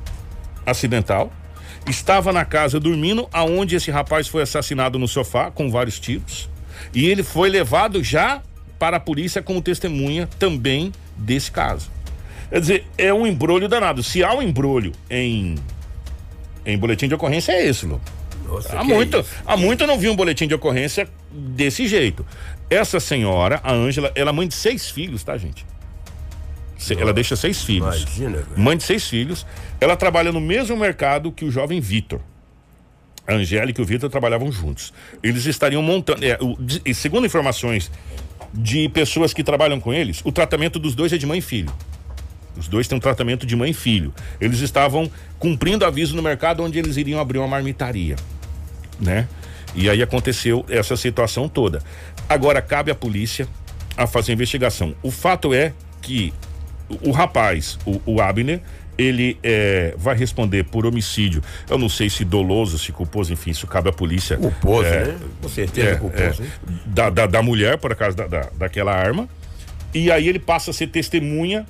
acidental, estava na casa dormindo, aonde esse rapaz foi assassinado no sofá com vários tiros, e ele foi levado já para a polícia como testemunha também desse caso. Quer dizer, é um embrolho danado. Se há um embrolho em em boletim de ocorrência é esse, Lu. Nossa, há muito, é há muito eu não vi um boletim de ocorrência desse jeito. Essa senhora, a Ângela, ela é mãe de seis filhos, tá, gente? Se- Ela deixa seis filhos. Imagina, velho. Mãe de seis filhos. Ela trabalha no mesmo mercado que o jovem Vitor. A Angélica e o Vitor trabalhavam juntos. Eles estariam montando. é, o- de- segundo informações de pessoas que trabalham com eles, o tratamento dos dois é de mãe e filho. Os dois têm um tratamento de mãe e filho. Eles estavam cumprindo aviso no mercado onde eles iriam abrir uma marmitaria, né? E aí aconteceu essa situação toda. Agora cabe à polícia a fazer a investigação. O fato é que o, rapaz, o, o Abner, ele é, vai responder por homicídio. Eu não sei se doloso, se culposo, enfim, isso cabe à polícia. Culposo, É, né? Com certeza é, culposo, é, da, da, da mulher, por acaso da, da, daquela arma. E aí ele passa a ser testemunha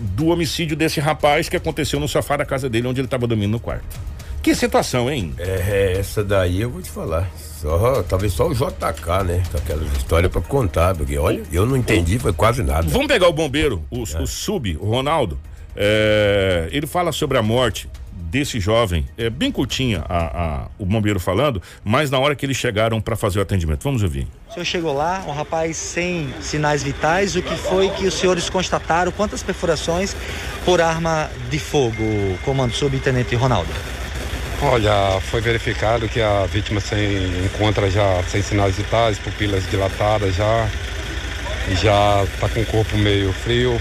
do homicídio desse rapaz que aconteceu no sofá da casa dele, onde ele estava dormindo no quarto. Que situação, hein? É, essa daí eu vou te falar. Só, talvez só o JK, né? Com aquelas histórias pra contar, porque olha, eu não entendi, foi quase nada. Vamos pegar o bombeiro, o, o sub, o Ronaldo. É, ele fala sobre a morte desse jovem. É bem curtinha a, a- o bombeiro falando, mas na hora que eles chegaram para fazer o atendimento. Vamos ouvir. O senhor chegou lá, um rapaz sem sinais vitais. O que foi que os senhores constataram? Quantas perfurações por arma de fogo, comando subtenente Ronaldo? Olha, foi verificado que a vítima se encontra já sem sinais vitais, pupilas dilatadas já, já está com o corpo meio frio.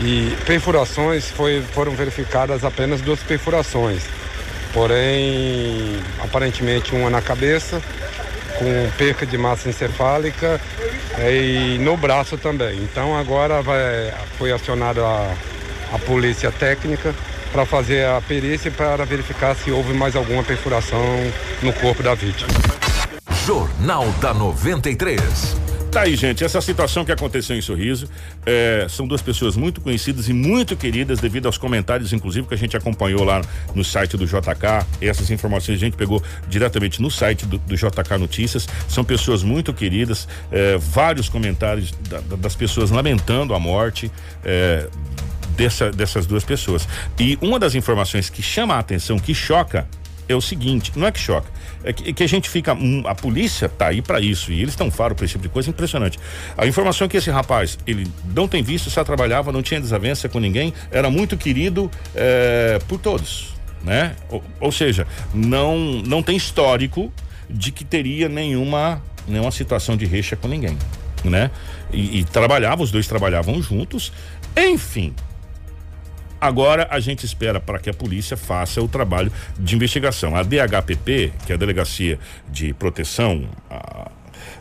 E perfurações foi, foram verificadas apenas duas perfurações, porém aparentemente uma na cabeça, com perca de massa encefálica eh, e no braço também. Então agora vai, foi acionada a, a polícia técnica para fazer a perícia para verificar se houve mais alguma perfuração no corpo da vítima. Jornal da 93. Tá aí, gente, essa situação que aconteceu em Sorriso, é, são duas pessoas muito conhecidas e muito queridas devido aos comentários, inclusive, que a gente acompanhou lá no site do JK. Essas informações a gente pegou diretamente no site do, do JK Notícias. São pessoas muito queridas, é, vários comentários da- da- das pessoas lamentando a morte. é, dessa- dessas duas pessoas. E uma das informações que chama a atenção, que choca, é o seguinte: não é que choca, é que, que a gente fica. hum, a polícia tá aí para isso e eles estão faro para esse tipo de coisa impressionante. A informação é que esse rapaz, ele não tem visto, só trabalhava, não tinha desavença com ninguém, era muito querido eh, por todos, né? Ou, ou seja, não, não tem histórico de que teria nenhuma, nenhuma situação de recha com ninguém, né? E, e trabalhava, os dois trabalhavam juntos, enfim. Agora a gente espera para que a polícia faça o trabalho de investigação. A DHPP, que é a Delegacia de Proteção, a-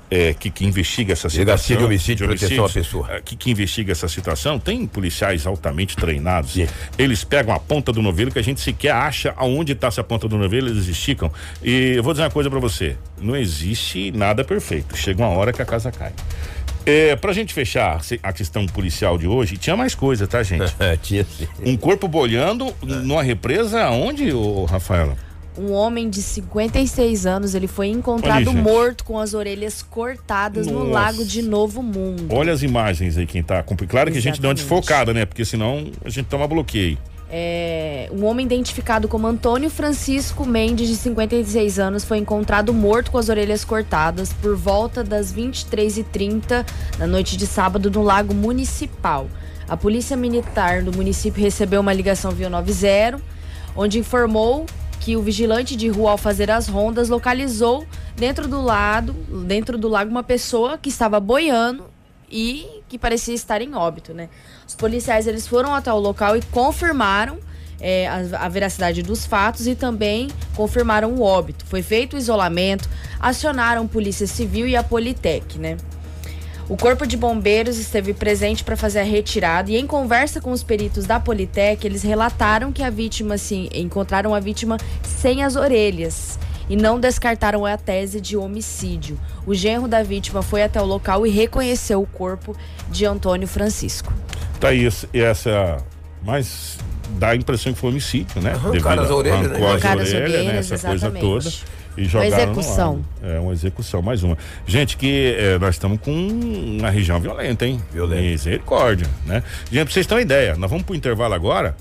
é, que, que investiga essa situação. Delegacia de Homicídio e Proteção à Pessoa. é, Que, que investiga essa situação, tem policiais altamente treinados. Eles pegam a ponta do novelo que a gente sequer acha aonde está essa ponta do novelo, eles esticam. E eu vou dizer uma coisa para você: não existe nada perfeito. Chega uma hora que a casa cai. É, pra gente fechar se- a questão policial de hoje, tinha mais coisa, tá, gente? [LAUGHS] tinha sim. Um corpo bolhando numa represa onde, ô Rafaela? Um homem de 56 anos, ele foi encontrado Olha morto com as orelhas cortadas no Nossa. lago de Novo Mundo. Olha as imagens aí, quem tá acompanhando. Claro que a gente dá uma Exatamente. desfocada, né? Porque senão a gente toma bloqueio. É, um homem identificado como Antônio Francisco Mendes, de 56 anos, foi encontrado morto com as orelhas cortadas por volta das 23h30 da noite de sábado no Lago Municipal. A Polícia Militar do município recebeu uma ligação via 90, onde informou que o vigilante de rua, ao fazer as rondas, localizou dentro do lado, dentro do lago, uma pessoa que estava boiando e que parecia estar em óbito, né? Os policiais eles foram até o local e confirmaram é, a, a veracidade dos fatos e também confirmaram o óbito. Foi feito o isolamento, acionaram Polícia Civil e a Politec, né? O Corpo de Bombeiros esteve presente para fazer a retirada e, em conversa com os peritos da Politec, eles relataram que a vítima, sim, encontraram a vítima sem as orelhas e não descartaram a tese de homicídio. O genro da vítima foi até o local e reconheceu o corpo de Antônio Francisco. Tá aí essa. Mas dá a impressão que foi homicídio, né? Arrancaram as orelhas, né? arrancou as orelhas, né? Essa coisa exatamente. toda. E jogaram execução. No ar. É, uma execução, mais uma. Gente, que eh, nós estamos com uma região violenta, hein? Violenta. Misericórdia, né? Gente, pra vocês terem uma ideia, nós vamos pro intervalo agora,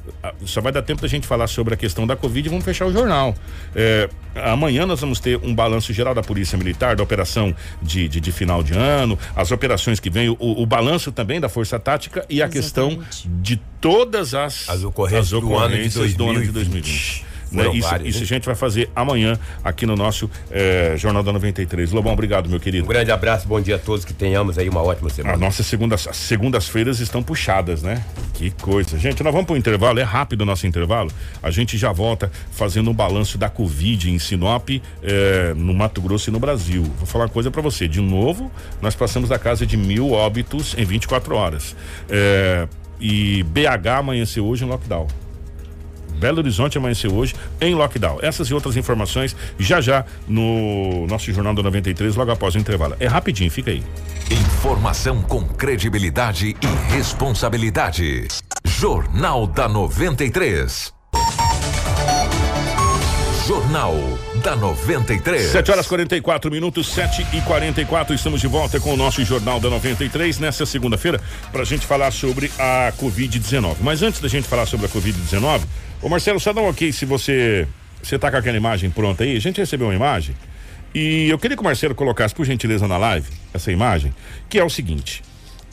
só vai dar tempo da gente falar sobre a questão da Covid e vamos fechar o jornal. Eh, amanhã nós vamos ter um balanço geral da Polícia Militar, da operação de, de, de final de ano, as operações que vem, o, o balanço também da Força Tática e a questão de todas as, as ocorrências do ano de ocorrências do ano de 2020. 2020. Né? Isso, isso a gente vai fazer amanhã aqui no nosso eh, Jornal da 93. Lobão, obrigado, meu querido. Um grande abraço, bom dia a todos, que tenhamos aí uma ótima semana. As nossas segundas, as segundas-feiras estão puxadas, né? Que coisa. Gente, nós vamos para o intervalo, é rápido o nosso intervalo. A gente já volta fazendo um balanço da Covid em Sinop, eh, no Mato Grosso e no Brasil. Vou falar uma coisa para você. De novo, nós passamos da casa de mil óbitos em 24 horas. Eh, e BH amanheceu hoje em lockdown. Belo Horizonte amanheceu hoje em lockdown. Essas e outras informações já já no nosso Jornal da 93, logo após o intervalo. É rapidinho, fica aí. Informação com credibilidade e responsabilidade. Jornal da 93. Jornal da 93. 7 horas 44 minutos, 7 e 44 Estamos de volta com o nosso Jornal da 93 nessa segunda-feira para a gente falar sobre a Covid-19. Mas antes da gente falar sobre a Covid-19, ô Marcelo, só dá um ok se você. Você tá com aquela imagem pronta aí? A gente recebeu uma imagem e eu queria que o Marcelo colocasse, por gentileza, na live essa imagem, que é o seguinte.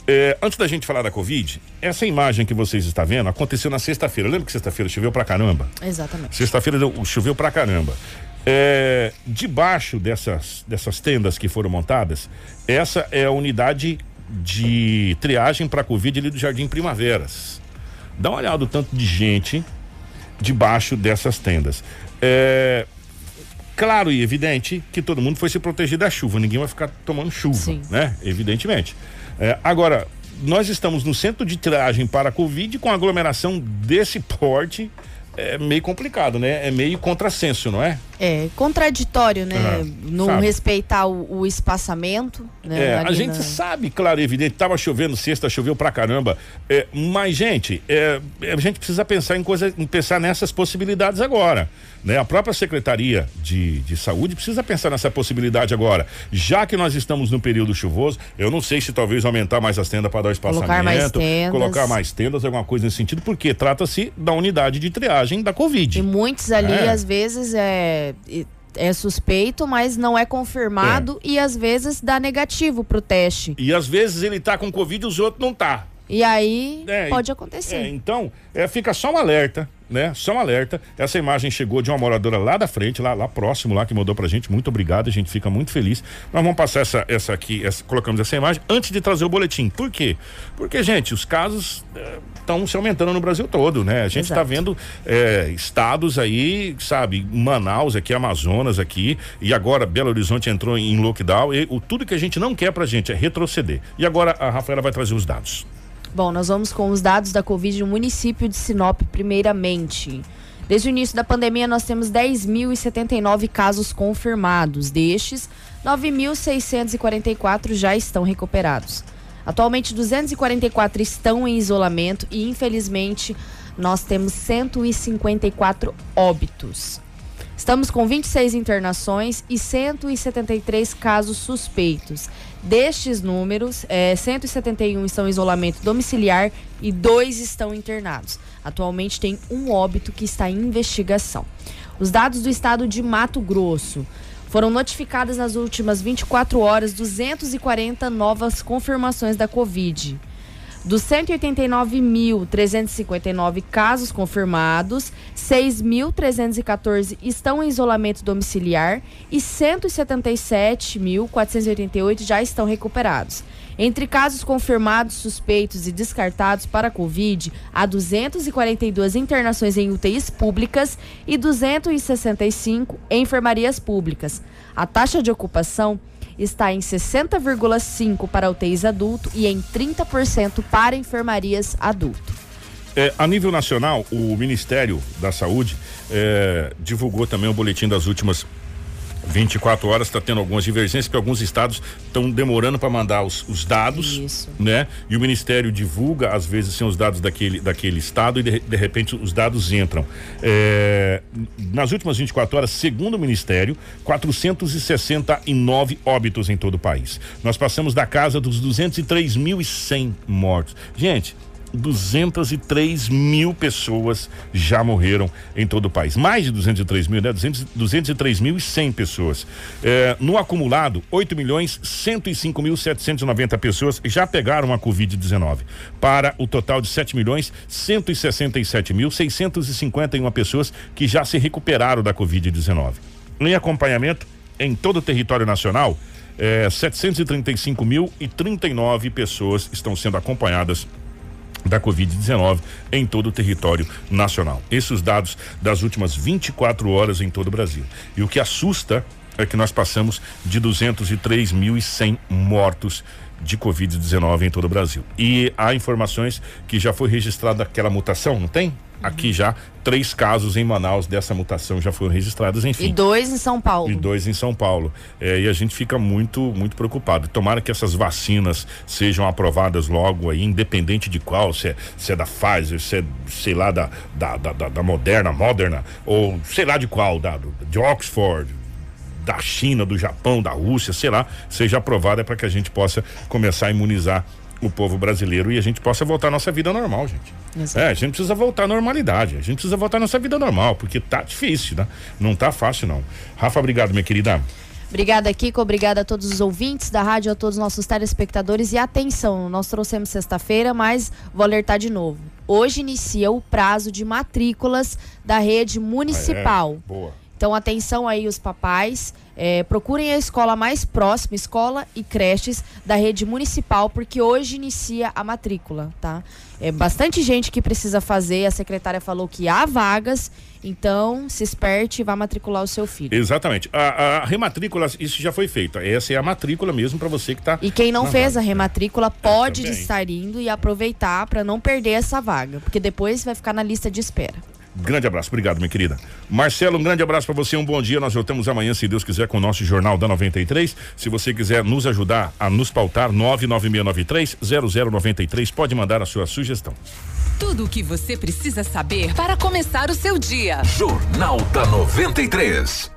É, antes da gente falar da Covid, essa imagem que vocês estão vendo aconteceu na sexta-feira. Lembra que sexta-feira choveu pra caramba? Exatamente. Sexta-feira choveu pra caramba. É, debaixo dessas, dessas tendas que foram montadas, essa é a unidade de triagem para Covid ali do Jardim Primaveras. Dá uma olhada o tanto de gente debaixo dessas tendas. É, claro e evidente que todo mundo foi se proteger da chuva, ninguém vai ficar tomando chuva, né? Evidentemente. É, agora, nós estamos no centro de triagem para a Covid com aglomeração desse porte. É meio complicado, né? É meio contrassenso, não é? É contraditório, né? É, não sabe. respeitar o, o espaçamento. Né? É, a gente na- sabe, claro evidente, tava chovendo sexta, choveu pra caramba. É, mas, gente, é, a gente precisa pensar em coisa, em pensar nessas possibilidades agora. Né? A própria Secretaria de, de Saúde precisa pensar nessa possibilidade agora. Já que nós estamos no período chuvoso, eu não sei se talvez aumentar mais as tendas para dar o espaçamento, Colocar mais tendas. colocar mais tendas, alguma coisa nesse sentido, porque trata-se da unidade de triagem da Covid. E muitos ali, É. às vezes, é, é suspeito, mas não é confirmado e às vezes dá negativo pro teste. E às vezes ele tá com Covid e os outros não tá. E aí É, pode acontecer. É, então, é, fica só um alerta, né? Só um alerta. Essa imagem chegou de uma moradora lá da frente, lá, lá próximo, lá que mandou pra gente. Muito obrigado, a gente fica muito feliz. Nós vamos passar essa, essa aqui, essa- colocamos essa imagem antes de trazer o boletim. Por quê? Porque, gente, os casos estão se aumentando no Brasil todo, né? A gente está vendo é, estados aí, sabe, Manaus aqui, Amazonas aqui, e agora Belo Horizonte entrou em lockdown. E, o, tudo que a gente não quer pra gente é retroceder. E agora a Rafaela vai trazer os dados. Bom, nós vamos com os dados da Covid no município de Sinop, primeiramente. Desde o início da pandemia, nós temos 10.079 casos confirmados. Destes, 9.644 já estão recuperados. Atualmente, 244 estão em isolamento e, infelizmente, nós temos 154 óbitos. Estamos com 26 internações e 173 casos suspeitos. Destes números, eh, 171 estão em isolamento domiciliar e dois estão internados. Atualmente tem um óbito que está em investigação. Os dados do estado de Mato Grosso. Foram notificadas nas últimas 24 horas 240 novas confirmações da Covid. Dos 189.359 casos confirmados, 6.314 estão em isolamento domiciliar e 177.488 já estão recuperados. Entre casos confirmados, suspeitos e descartados para a Covid, há 242 internações em UTIs públicas e 265 em enfermarias públicas. A taxa de ocupação está em 60,5% para UTIs adulto e em 30% para enfermarias adulto. É, a nível nacional, o Ministério da Saúde é, divulgou também o boletim das últimas 24 horas está tendo algumas divergências porque alguns estados estão demorando para mandar os, os dados, Isso. né? E o Ministério divulga às vezes sem os dados daquele, daquele estado e de, de repente os dados entram. É, nas últimas 24 horas, segundo o Ministério, 469 óbitos em todo o país. Nós passamos da casa dos 203.100 mortos. Gente, 203 mil pessoas já morreram em todo o país. Mais de 203 mil, né? 200, 203 mil e 100 pessoas. É, no acumulado, 8 milhões 105 mil 790 pessoas já pegaram a Covid-19. Para o total de 7 milhões 167 mil 651 pessoas que já se recuperaram da Covid-19. Em acompanhamento, em todo o território nacional, é, 735 mil e 39 pessoas estão sendo acompanhadas da Covid-19 em todo o território nacional. Esses os dados das últimas 24 horas em todo o Brasil. E o que assusta é que nós passamos de 203.100 mortos de Covid-19 em todo o Brasil. E há informações que já foi registrada aquela mutação, não tem? Aqui já três casos em Manaus dessa mutação já foram registrados, enfim. E dois em São Paulo. E dois em São Paulo. É, e a gente fica muito, muito preocupado. Tomara que essas vacinas sejam aprovadas logo aí, independente de qual, se é, se é da Pfizer, se é, sei lá, da, da, da, da, Moderna, Moderna, ou sei lá de qual, da, de Oxford, da China, do Japão, da Rússia, sei lá, seja aprovada para que a gente possa começar a imunizar o povo brasileiro e a gente possa voltar à nossa vida normal, gente. É, a gente precisa voltar à normalidade, a gente precisa voltar à nossa vida normal, porque tá difícil, né? Não tá fácil, não. Rafa, obrigado, minha querida. Obrigada, Kiko. Obrigada a todos os ouvintes da rádio, a todos os nossos telespectadores. E atenção, nós trouxemos sexta-feira, mas vou alertar de novo. Hoje inicia o prazo de matrículas da rede municipal. É, boa. Então, atenção aí, os papais. É, procurem a escola mais próxima, escola e creches da rede municipal, porque hoje inicia a matrícula, tá? É bastante gente que precisa fazer. A secretária falou que há vagas, então se esperte e vá matricular o seu filho. Exatamente. A, a rematrícula, isso já foi feito. Essa é a matrícula mesmo para você que tá. E quem não fez vaga. a rematrícula pode também. estar indo e aproveitar para não perder essa vaga, porque depois vai ficar na lista de espera. Grande abraço, obrigado, minha querida. Marcelo, um grande abraço para você, um bom dia. Nós voltamos amanhã, se Deus quiser, com o nosso Jornal da 93. Se você quiser nos ajudar a nos pautar, 99693-0093, pode mandar a sua sugestão. Tudo o que você precisa saber para começar o seu dia. Jornal da 93.